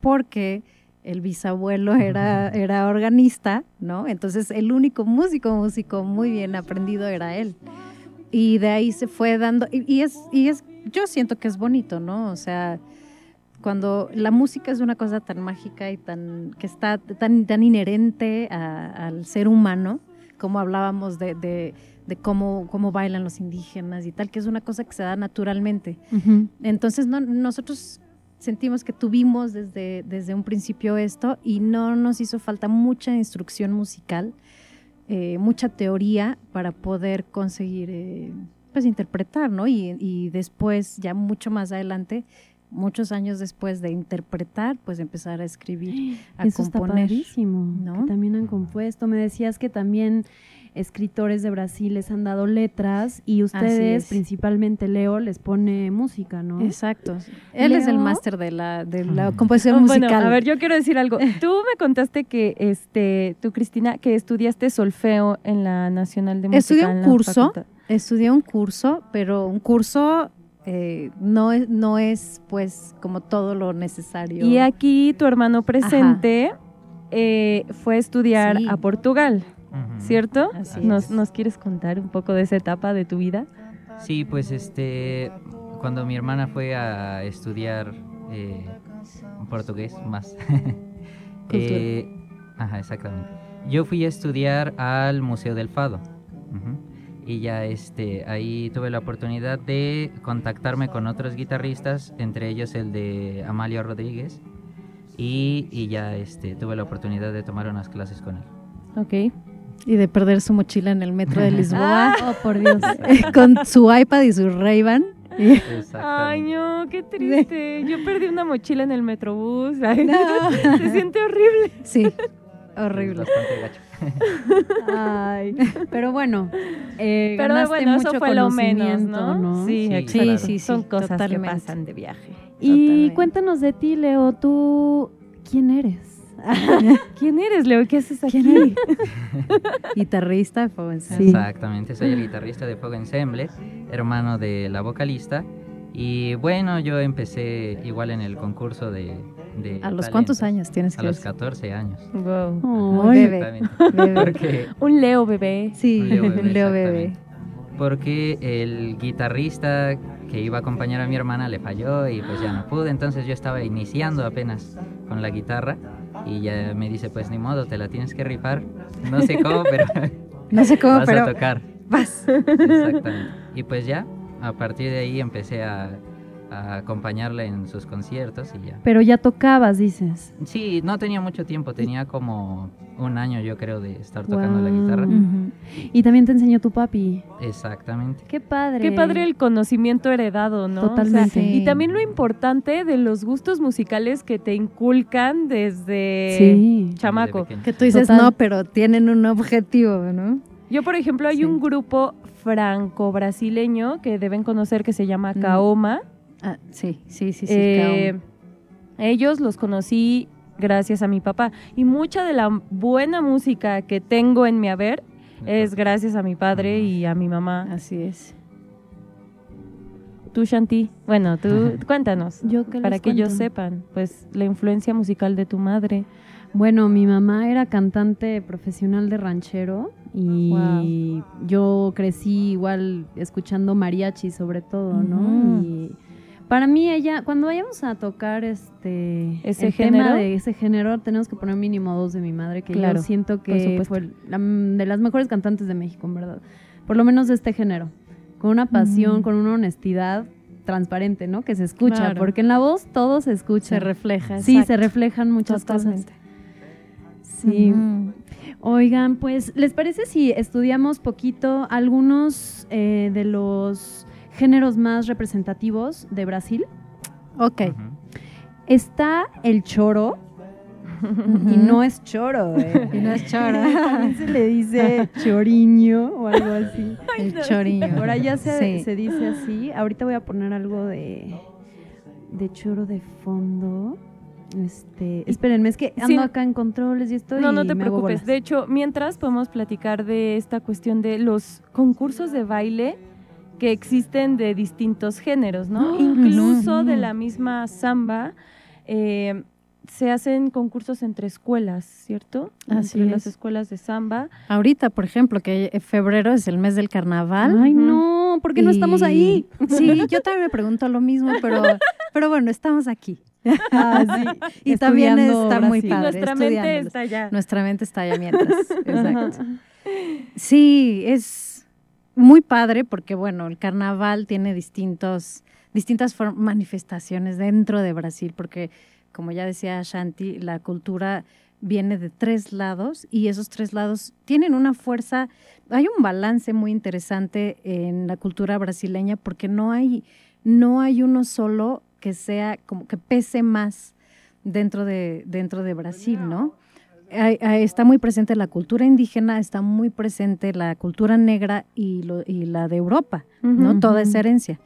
porque el bisabuelo era, era organista, ¿no? Entonces el único músico, músico muy bien aprendido era él. Y de ahí se fue dando, y, es, y es, yo siento que es bonito, ¿no? O sea, cuando la música es una cosa tan mágica y tan, que está tan, tan inherente al ser humano, como hablábamos de de cómo, cómo bailan los indígenas y tal, que es una cosa que se da naturalmente. Entonces, no, nosotros sentimos que tuvimos desde, desde un principio esto y no nos hizo falta mucha instrucción musical, eh, mucha teoría para poder conseguir eh, pues interpretar, ¿no? Y, y, después, ya mucho más adelante, muchos años después de interpretar, pues empezar a escribir, a Eso componer. Está ¿no? Que también han compuesto. Me decías que también escritores de Brasil les han dado letras y ustedes, principalmente Leo, les pone música, ¿no? Exacto. Él es el máster de la, de la composición musical. Bueno, a ver, yo quiero decir algo. Tú me contaste que, este, tú, Cristina, que estudiaste solfeo en la Nacional de Música. Estudié un curso, estudié un curso, pero un curso eh, no, es, no es, pues, como todo lo necesario. Y aquí tu hermano presente eh, fue a estudiar a Portugal. ¿Cierto? ¿Nos, ¿Nos quieres contar un poco de esa etapa de tu vida? Sí, pues este, cuando mi hermana fue a estudiar eh, portugués más. eh, ajá, exactamente. Yo fui a estudiar al Museo del Fado. Y ya este, ahí tuve la oportunidad de contactarme con otros guitarristas, entre ellos el de Amalio Rodríguez. Y, y ya este, tuve la oportunidad de tomar unas clases con él. Ok. Y de perder su mochila en el metro de Lisboa. oh, por Dios. con su iPad y su Ray-Ban. Ay, no, qué triste. Yo perdí una mochila en el metrobús. Se siente horrible. Sí. Horrible. bastante gacho. Ay, pero bueno, eh, Pero ganaste bueno, mucho eso fue lo menos, conocimiento, ¿no? Sí, Sí, claro. sí, sí, Son cosas totalmente. que pasan de viaje. Y Totalmente. cuéntanos de ti, Leo, tú, ¿quién eres? ¿Quién eres, Leo? ¿Qué haces aquí? ¿Quién eres? Guitarrista de Fuego. Sí. Exactamente, soy el guitarrista de Fuego Ensemble, hermano de la vocalista. Y bueno, yo empecé igual en el concurso de... de ¿A los talentos. cuántos años tienes A que los decir? 14 años. Wow. Muy Ay, bebé. Exactamente. Bebé. Porque, Un Leo bebé. Sí, Un Leo bebé, un Leo bebé. Porque el guitarrista que iba a acompañar a mi hermana le falló y pues ya no pude. Entonces yo estaba iniciando apenas con la guitarra y ya me dice, pues ni modo, te la tienes que rifar. No sé cómo, pero No sé cómo, vas pero a tocar. vas. Exactamente. Y pues ya, a partir de ahí empecé a, a acompañarla en sus conciertos y ya. Pero ya tocabas, dices. Sí, no tenía mucho tiempo, tenía como un año yo creo de estar tocando la guitarra. Y también te enseñó tu papi. Exactamente. Qué padre. Qué padre el conocimiento heredado, ¿no? O sea, Totalmente. y también lo importante de los gustos musicales que te inculcan desde Sí. chamaco. Desde. Que tú dices Total. no, pero tienen un objetivo, ¿no? Yo, por ejemplo, hay Sí. un grupo franco-brasileño que deben conocer que se llama Mm. Ah, sí, sí, sí, sí. Eh, ellos los conocí gracias a mi papá. Y mucha de la buena música que tengo en mi haber es gracias a mi padre y a mi mamá. Así es. Tú, Shanti, bueno, tú cuéntanos. Yo qué les Para que ellos sepan, pues, la influencia musical de tu madre. Bueno, mi mamá era cantante profesional de ranchero y yo crecí igual escuchando mariachi sobre todo, ¿no? Y para mí ella, cuando vayamos a tocar este ¿Ese el género? tema de ese género, tenemos que poner mínimo dos de mi madre, que Claro, yo siento que fue la- de las mejores cantantes de México, en verdad. Por lo menos de este género. Con una pasión, Ujú. con una honestidad transparente, ¿no? Que se escucha, Claro. porque en la voz todo se escucha. Se refleja. Sí, exacto. se reflejan muchas Totalmente. cosas. Sí. Oigan, pues, ¿les parece si estudiamos poquito algunos eh, de los géneros más representativos de Brasil? Ok. Está el choro, y no es choro, ¿eh? Y no es choro. También se le dice choriño o algo así. El choriño. Por allá se, Sí. se dice así. Ahorita voy a poner algo de, de choro de fondo. Este, espérenme, es que ando Sí. acá en controles y estoy No, no te preocupes. De hecho, mientras podemos platicar de esta cuestión de los concursos de baile que existen de distintos géneros, ¿no? Incluso de la misma samba, eh, se hacen concursos entre escuelas, ¿cierto? Así entre las es. escuelas de samba. Ahorita, por ejemplo, que febrero es el mes del carnaval. Ay, no, ¿por qué no estamos ahí? Sí, yo también me pregunto lo mismo, pero, pero bueno, estamos aquí. Ah, sí. Y también está muy Brasil. padre. Nuestra mente está allá. Nuestra mente está allá mientras. Exacto. Sí, es muy padre porque, bueno, el carnaval tiene distintos, distintas manifestaciones dentro de Brasil, porque, como ya decía Shanti, la cultura viene de tres lados y esos tres lados tienen una fuerza, hay un balance muy interesante en la cultura brasileña porque no hay, no hay uno solo que sea como que pese más dentro de, dentro de Brasil, ¿no? Está muy presente la cultura indígena, está muy presente la cultura negra y, lo- y la de Europa, ¿no? Toda esa herencia.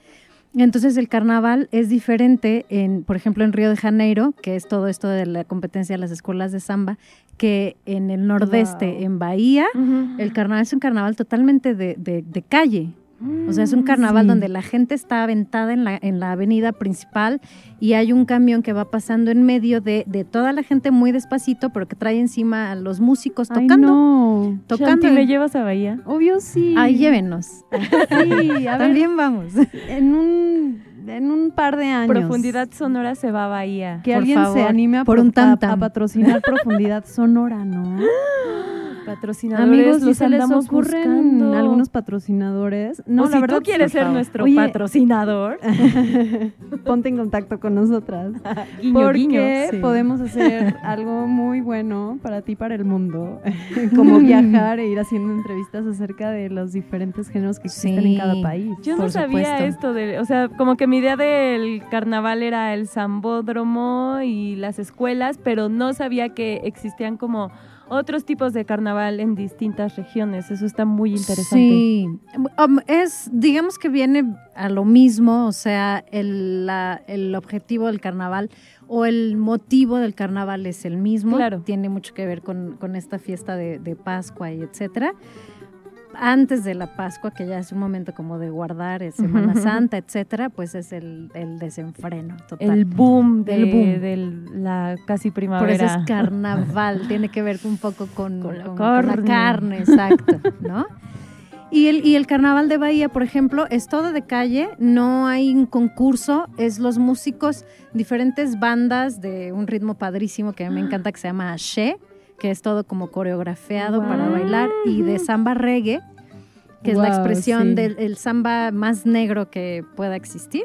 Entonces el carnaval es diferente, en, por ejemplo, en Río de Janeiro, que es todo esto de la competencia de las escuelas de samba, que en el nordeste, Wow. en Bahía, el carnaval es un carnaval totalmente de, de- de calle. O sea, es un Mm, carnaval sí. donde la gente está aventada en la, en la avenida principal y hay un camión que va pasando en medio de, de toda la gente muy despacito, pero que trae encima a los músicos Ay, tocando. no. Tocando. Shanti, ¿me llevas a Bahía? Obvio sí. Ahí llévenos. Sí, a ver, También vamos. en un, en un par de años. Profundidad Sonora se va a Bahía. Que Por alguien se favor, anime a, por un a- a patrocinar Profundidad Sonora, ¿no? Patrocinadores Amigos, si los les andamos buscando. algunos patrocinadores, no, o la si verdad, tú quieres ser favor. nuestro Oye, patrocinador, ponte en contacto con nosotras. guiño, porque guiño. sí. podemos hacer algo muy bueno para ti, para el mundo, como viajar e ir haciendo entrevistas acerca de los diferentes géneros que existen Sí. en cada país. Yo no sabía supuesto. esto de, o sea, como que mi idea del carnaval era el zambódromo y las escuelas, pero no sabía que existían como otros tipos de carnaval en distintas regiones. Eso está muy interesante. Sí, um, es, digamos que viene a lo mismo, o sea, el, el objetivo del carnaval o el motivo del carnaval es el mismo. Claro. Tiene mucho que ver con, esta fiesta de, de Pascua y etcétera antes de la Pascua, que ya es un momento como de guardar, es Semana Santa, etcétera, pues es el, desenfreno total. El boom de, de la casi primavera. Por eso es carnaval, tiene que ver un poco con, la, carne. exacto, ¿no? Y el, y el carnaval de Bahía, por ejemplo, es todo de calle, no hay un concurso, es los músicos, diferentes bandas de un ritmo padrísimo que a mí me encanta que se llama She, que es todo como coreografiado para bailar, y de samba reggae, que es la expresión del samba más negro que pueda existir.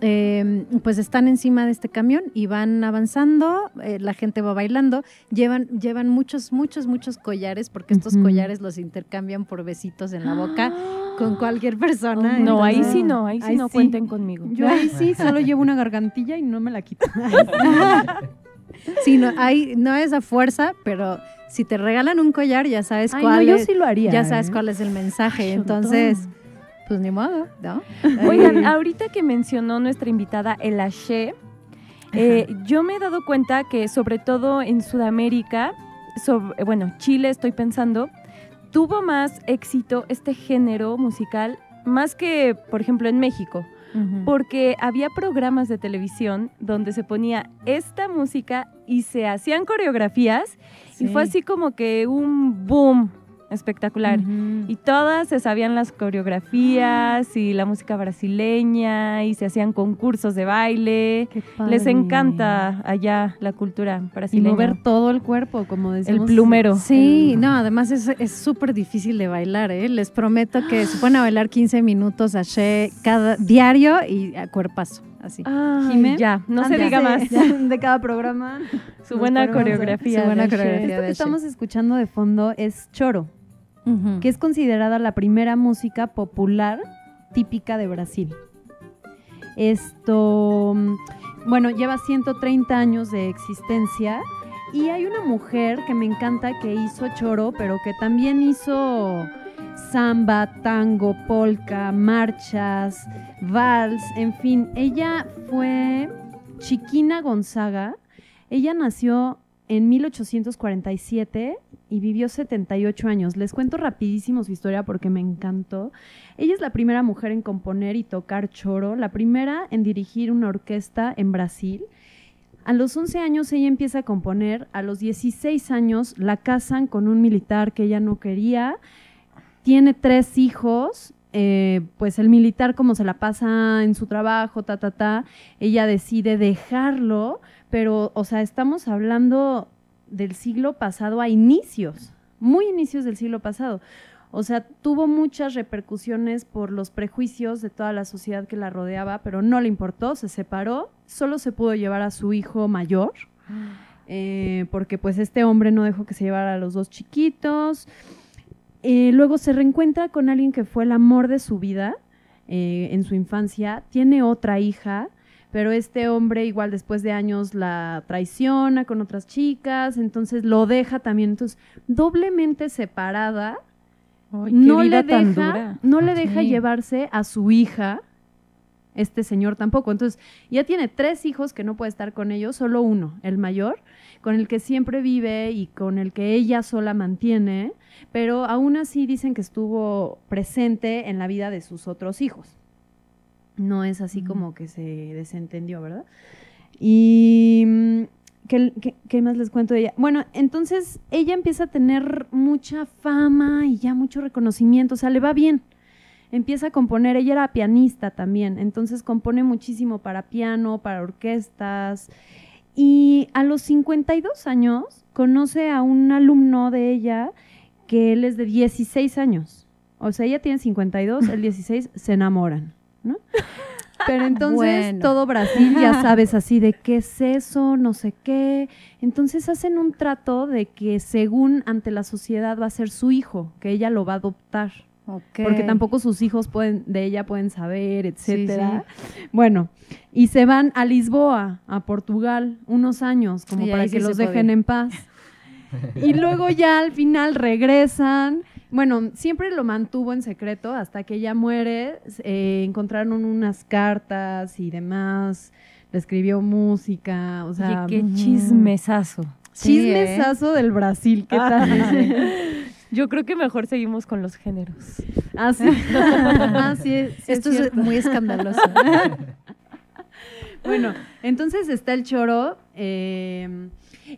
Em, pues están encima de este camión y van avanzando, eh, la gente va bailando, llevan, llevan muchos, muchos, muchos collares, porque estos collares los intercambian por besitos en la boca con cualquier persona. no, ahí sí no, ahí sí no cuenten conmigo. Yo ahí sí solo llevo una gargantilla y no me la quito. Sí, no, hay, no es a fuerza, pero si te regalan un collar, ya sabes cuál es. lo haría. Ya sabes ¿eh? cuál es el mensaje. Entonces, pues ni modo, ¿no? Oigan, ahorita que mencionó nuestra invitada el Ashe, eh, yo me he dado cuenta que sobre todo en Sudamérica, sobre, bueno, Chile estoy pensando, tuvo más éxito este género musical más que, por ejemplo, en México porque había programas de televisión donde se ponía esta música y se hacían coreografías y fue así como que un boom espectacular. Y todas se sabían las coreografías y la música brasileña y se hacían concursos de baile. Les encanta allá la cultura brasileña. Y mover todo el cuerpo, como decimos. El plumero. Sí, no, además es súper difícil de bailar, ¿eh? Les prometo que se ponen a bailar 15 minutos a cada diario y a cuerpazo. Así. ya, no se diga más. de cada programa. Su buena coreografía. Su buena coreografía. Esto que estamos escuchando de fondo es choro que es considerada la primera música popular típica de Brasil. Esto, mm, bueno, lleva 130 años de existencia y hay una mujer que me encanta que hizo choro, pero que también hizo samba, tango, polka, marchas, vals, en fin, ella fue Chiquina Gonzaga. Ella nació en 1847 y vivió 78 años. Les cuento rapidísimo su historia porque me encantó. Ella es la primera mujer en componer y tocar choro, la primera en dirigir una orquesta en Brasil. A los 11 años ella empieza a componer, a los 16 años la casan con un militar que ella no quería, tiene tres hijos, eh, pues el militar como se la pasa en su trabajo, ta, ta, ta, ella decide dejarlo, pero, o sea, estamos hablando del siglo pasado a inicios, muy inicios del siglo pasado. O sea, tuvo muchas repercusiones por los prejuicios de toda la sociedad que la rodeaba, pero no le importó, se separó, solo se pudo llevar a su hijo mayor, eh, porque pues este hombre no dejó que se llevara a los dos chiquitos. Eh, luego se reencuentra con alguien que fue el amor de su vida eh, en su infancia, tiene otra hija, pero este hombre igual después de años la traiciona con otras chicas, entonces lo deja también, entonces doblemente separada, no, le deja, no le deja llevarse a su hija, este señor tampoco, entonces ya tiene tres hijos que no puede estar con ellos, solo uno, el mayor, con el que siempre vive y con el que ella sola mantiene, pero aún así dicen que estuvo presente en la vida de sus otros hijos. No es así como que se desentendió, ¿verdad? Y mm, ¿Qué, más les cuento de ella? Bueno, entonces ella empieza a tener mucha fama y ya mucho reconocimiento, o sea, le va bien. Empieza a componer, ella era pianista también, entonces compone muchísimo para piano, para orquestas. Y a los 52 años conoce a un alumno de ella que él es de 16 años. O sea, ella tiene 52, el 16 se enamoran. Pero entonces todo Brasil ya sabes así de qué es eso, no sé qué. Entonces hacen un trato de que según ante la sociedad va a ser su hijo, que ella lo va a adoptar. Porque tampoco sus hijos pueden, de ella pueden saber, etcétera. Bueno, y se van a Lisboa, a Portugal, unos años, como para que los dejen en paz. y luego ya al final regresan. Bueno, siempre lo mantuvo en secreto hasta que ella muere. Eh, encontraron unas cartas y demás. Le escribió música, o sea... qué chismesazo. Chismesazo del Brasil, ¿qué ah. tal? Yo creo que mejor seguimos con los géneros. Ah, sí. ah, sí, Esto es, muy escandaloso. bueno, entonces está el choro. Eh,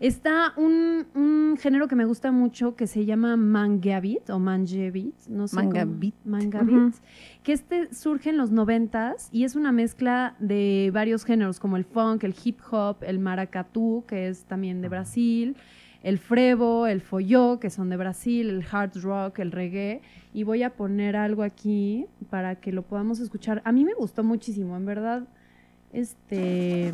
está un, un, género que me gusta mucho que se llama mangueabit o manjebit, no sé Mangabit. Mangabit. Que este surge en los noventas y es una mezcla de varios géneros como el funk, el hip hop, el maracatú, que es también de Brasil el frevo, el folló, que son de Brasil, el hard rock, el reggae. Y voy a poner algo aquí para que lo podamos escuchar. A mí me gustó muchísimo, en verdad. Este.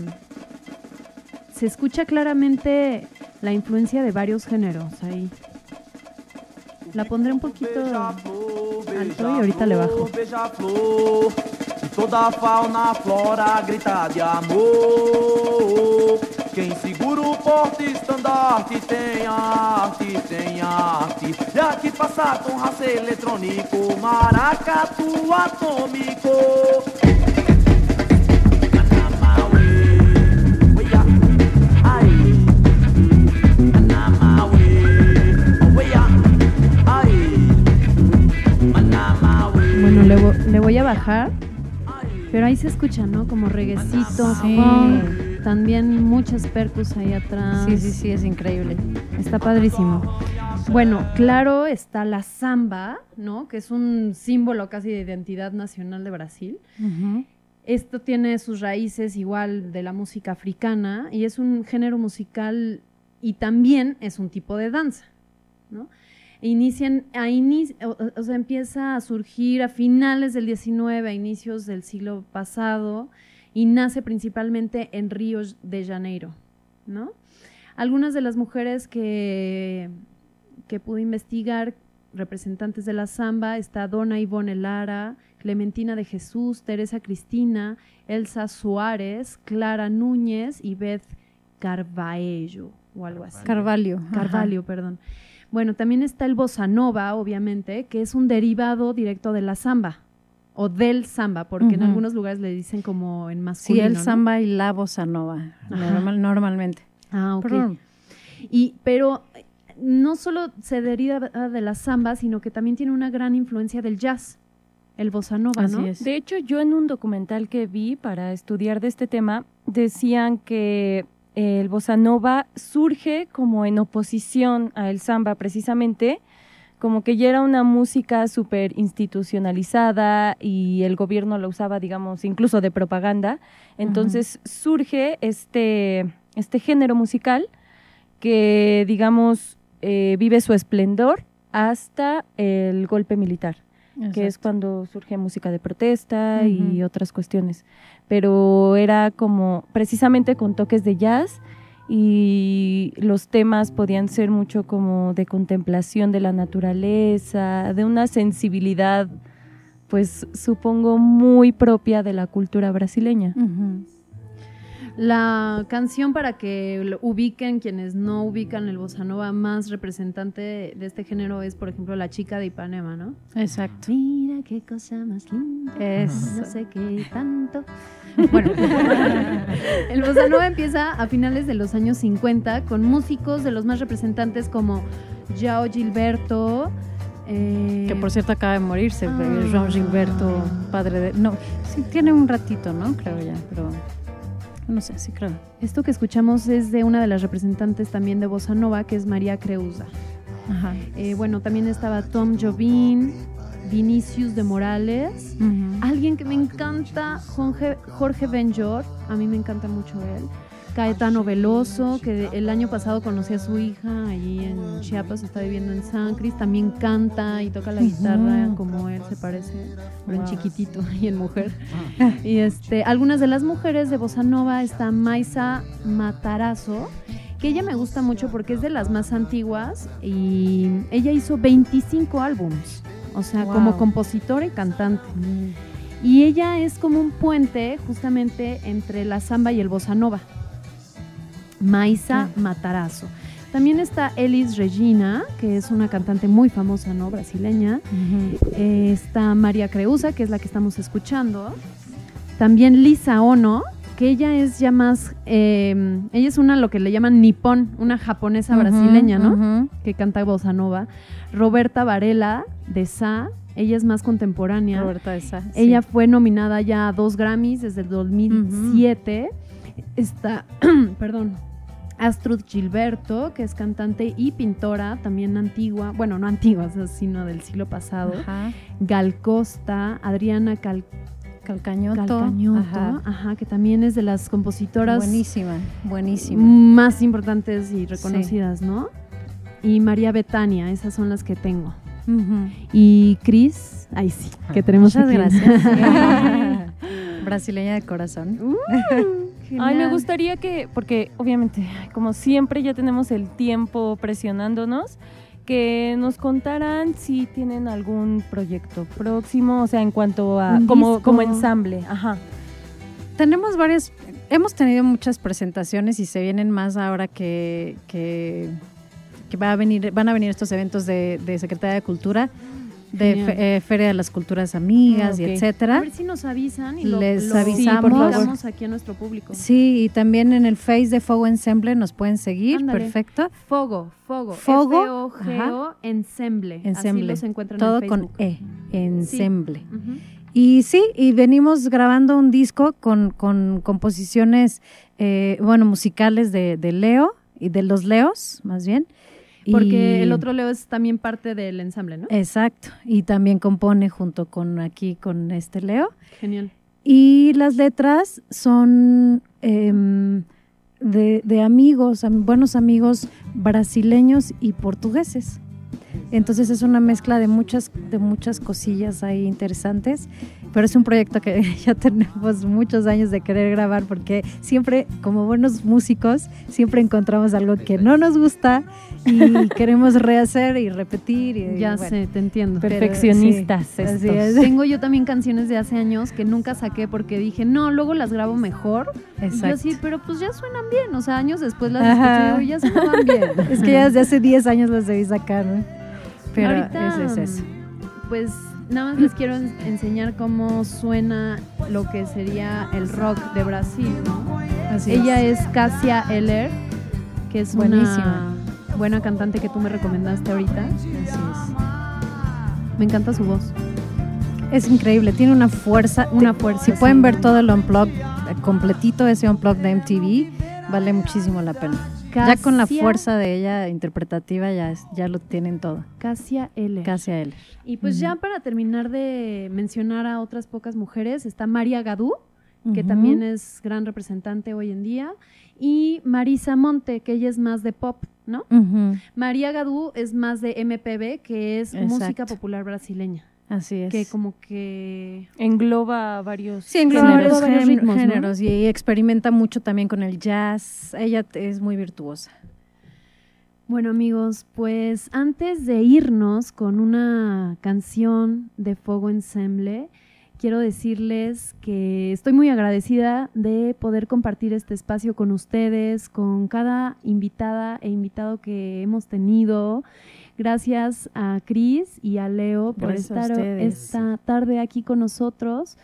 Se escucha claramente la influencia de varios géneros ahí. La pondré un poquito alto y ahorita le bajo. Toda fauna, flora grita de amor. Quem segura o porte estandarte tem arte, tem arte. E aqui passa com raça eletrônico, maracatu atômico. Le, le voy a bajar, pero ahí se escucha, ¿no? Como reguecito, sí también muchas percus ahí atrás. Sí, sí, sí, es increíble. Está padrísimo. Bueno, claro está la samba, ¿no? Que es un símbolo casi de identidad nacional de Brasil. Esto tiene sus raíces igual de la música africana y es un género musical y también es un tipo de danza, ¿no? Inician, a o, sea, empieza a surgir a finales del 19, a inicios del siglo pasado, y nace principalmente en Río de Janeiro, ¿no? Algunas de las mujeres que, que pude investigar, representantes de la samba, está Dona Ivone Lara, Clementina de Jesús, Teresa Cristina, Elsa Suárez, Clara Núñez y Beth Carvalho o algo así. Carvalho. Carvalho, perdón. Bueno, también está el bossa nova, obviamente, que es un derivado directo de la samba o del samba, porque en algunos lugares le dicen como en masculino. Sí, el samba y la bossa nova, normalmente. Ah, ok. Y, pero no solo se deriva de la samba, sino que también tiene una gran influencia del jazz, el bossa nova, ¿no? De hecho, yo en un documental que vi para estudiar de este tema, decían que el bossa nova surge como en oposición al samba precisamente, como que ya era una música súper institucionalizada y el gobierno la usaba, digamos, incluso de propaganda. Entonces surge este, este género musical que, digamos, eh, vive su esplendor hasta el golpe militar, que es cuando surge música de protesta y otras cuestiones. Pero era como precisamente con toques de jazz y los temas podían ser mucho como de contemplación de la naturaleza, de una sensibilidad, pues supongo muy propia de la cultura brasileña. La canción para que lo ubiquen quienes no ubican el bossa nova más representante de este género es, por ejemplo, La chica de Ipanema, ¿no? Exacto. Mira qué cosa más linda. Es. No sé qué tanto. Bueno, el bossa nova empieza a finales de los años 50 con músicos de los más representantes como Jao Gilberto, eh, que por cierto acaba de morirse, ah, Gilberto, padre de... No, sí tiene un ratito, ¿no? Creo ya, pero... No sé, sí creo. Esto que escuchamos es de una de las representantes también de Bossa Nova, que es María Creusa. Ajá. Eh, bueno, también estaba Tom Jobim, Vinicius de Morales, alguien que me encanta, Jorge, Jorge Benjor, a mí me encanta mucho él. Caetano Veloso, que el año pasado conocí a su hija allí en Chiapas, está viviendo en San Cris, también canta y toca la guitarra como él, se parece, pero en chiquitito y en mujer. Ah. Y este, algunas de las mujeres de Bossa Nova está Maisa Matarazo, que ella me gusta mucho porque es de las más antiguas y ella hizo 25 álbumes, o sea, como compositora y cantante. Mm. Y ella es como un puente justamente entre la samba y el bossa nova. Maisa Matarazo. También está Elis Regina, que es una cantante muy famosa, ¿no? Brasileña. Eh, está María Creusa, que es la que estamos escuchando. También Lisa Ono, que ella es ya más, em, ella es una lo que le llaman nipón, una japonesa brasileña, ¿no? Que canta bossa nova. Roberta Varela, de Sa, ella es más contemporánea. Roberta de Sa. Ella fue nominada ya a dos Grammys desde el 2007. Está, perdón, Astrud Gilberto, que es cantante y pintora, también antigua, bueno, no antigua, sino del siglo pasado. Gal Costa, Adriana Cal Calcañoto. ajá. que también es de las compositoras. Buenísima, buenísima. Más importantes y reconocidas, ¿no? Y María Betania, esas son las que tengo. Y Cris, ahí sí, que tenemos Muchas gracias. Brasileña de corazón. Uh, Ay, me gustaría que, porque obviamente, como siempre ya tenemos el tiempo presionándonos, que nos contaran si tienen algún proyecto próximo, o sea, en cuanto a como, como ensamble. Ajá. Tenemos varias, hemos tenido muchas presentaciones y se vienen más ahora que, que, va a venir, van a venir estos eventos de, de Secretaría de Cultura de eh, Feria de las Culturas Amigas y etcétera. A ver si nos avisan y les avisamos aquí a nuestro público. Sí, y también en el Face de Fogo Ensemble nos pueden seguir, perfecto. Fogo, Fogo, Fogo, F -O -G -O, Ensemble. Ensemble. Así los encuentran Todo en con E, Ensemble. Y sí, y venimos grabando un disco con, con composiciones, eh, bueno, musicales de, de Leo y de los Leos, más bien. Porque el otro Leo es también parte del ensamble, ¿no? Exacto, y también compone junto con aquí, con este Leo. Genial. Y las letras son em, de, de, amigos, buenos amigos brasileños y portugueses. Entonces es una mezcla de muchas, de muchas cosillas ahí interesantes, pero es un proyecto que ya tenemos muchos años de querer grabar porque siempre, como buenos músicos, siempre encontramos algo que no nos gusta y queremos rehacer y repetir. Y, ya sé, te entiendo. Perfeccionistas. Tengo yo también canciones de hace años que nunca saqué porque dije, no, luego las grabo mejor. Exacto. Y yo sí, pero pues ya suenan bien. O sea, años después las escuché y ya suenan bien. es que ya desde hace 10 años las debí sacar, ¿no? Pero Ahorita, es. Pues nada más les quiero enseñar cómo suena lo que sería el rock de Brasil, ¿no? Ella es. Cassia Eller, que es Buenísima. una buena cantante que tú me recomendaste ahorita. Así es. Me encanta su voz. Es increíble, tiene una fuerza, una fuerza. Si pueden ver todo el unplug completito, ese unplug de MTV, vale muchísimo la pena ya con la fuerza de ella interpretativa ya, ya lo tienen todo. Cassia L. Cassia L. Y pues ya para terminar de mencionar a otras pocas mujeres, está María Gadú, que también es gran representante hoy en día, y Marisa Monte, que ella es más de pop, ¿no? María Gadú es más de MPB, que es música popular brasileña. Así es. Que como que engloba varios, sí, engloba varios, ritmos, géneros y experimenta mucho también con el jazz. Ella es muy virtuosa. Bueno amigos, pues antes de irnos con una canción de Fuego Ensemble, quiero decirles que estoy muy agradecida de poder compartir este espacio con ustedes, con cada invitada e invitado que hemos tenido Gracias a Cris y a Leo por estar esta tarde aquí con nosotros.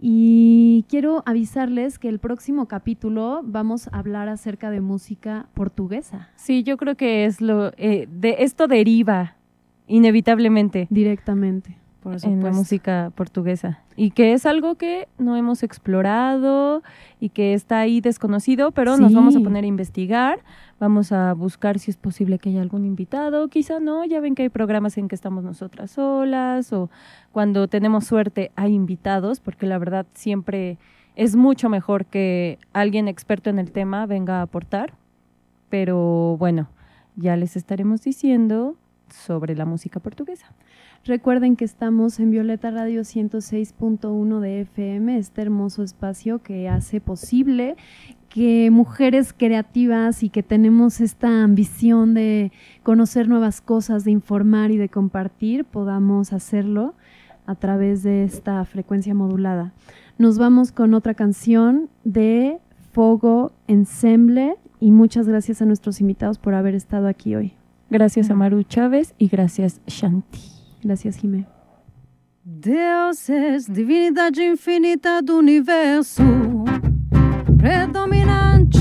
Y quiero avisarles que el próximo capítulo vamos a hablar acerca de música portuguesa. Sí, yo creo que es lo eh, de esto deriva inevitablemente directamente en la música portuguesa. Y que es algo que no hemos explorado y que está ahí desconocido, pero nos vamos a poner a investigar, vamos a buscar si es posible que haya algún invitado, quizá no, ya ven que hay programas en que estamos nosotras solas o cuando tenemos suerte hay invitados, porque la verdad siempre es mucho mejor que alguien experto en el tema venga a aportar, pero bueno, ya les estaremos diciendo sobre la música portuguesa. Recuerden que estamos en Violeta Radio 106.1 de FM, este hermoso espacio que hace posible que mujeres creativas y que tenemos esta ambición de conocer nuevas cosas, de informar y de compartir, podamos hacerlo a través de esta frecuencia modulada. Nos vamos con otra canción de Fogo Ensemble y muchas gracias a nuestros invitados por haber estado aquí hoy. Gracias a Maru Chávez y gracias Shanti. Gracias Jimé. Deus es divinidade infinita do universo, predominante,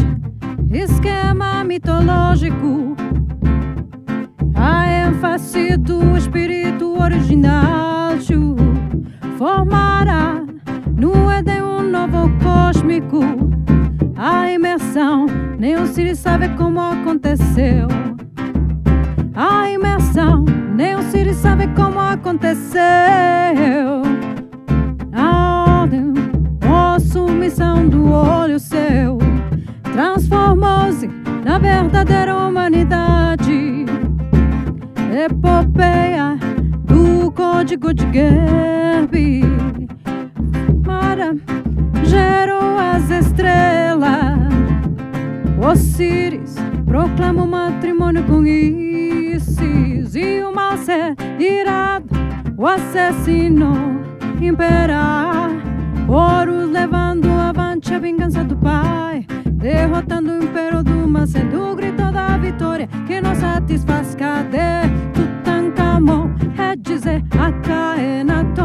esquema mitológico, a ênfase do espírito original formará no Éden um novo cósmico. A imersão, nem o Siri sabe como aconteceu. A imersão, nem o Siri sabe como aconteceu. A ordem, a submissão do olho seu transformou-se na verdadeira humanidade. Epopeia do código de Gerbi. Mara gerou as estrelas. Osíris proclama o matrimônio com Isis. E ser irado, o assassino imperar. Horus levando avante a vingança do pai. Derrotando o império do Macedo, grito da vitória que não satisfaz. Cadê Tutankhamon? É dizer, Acaenaton, é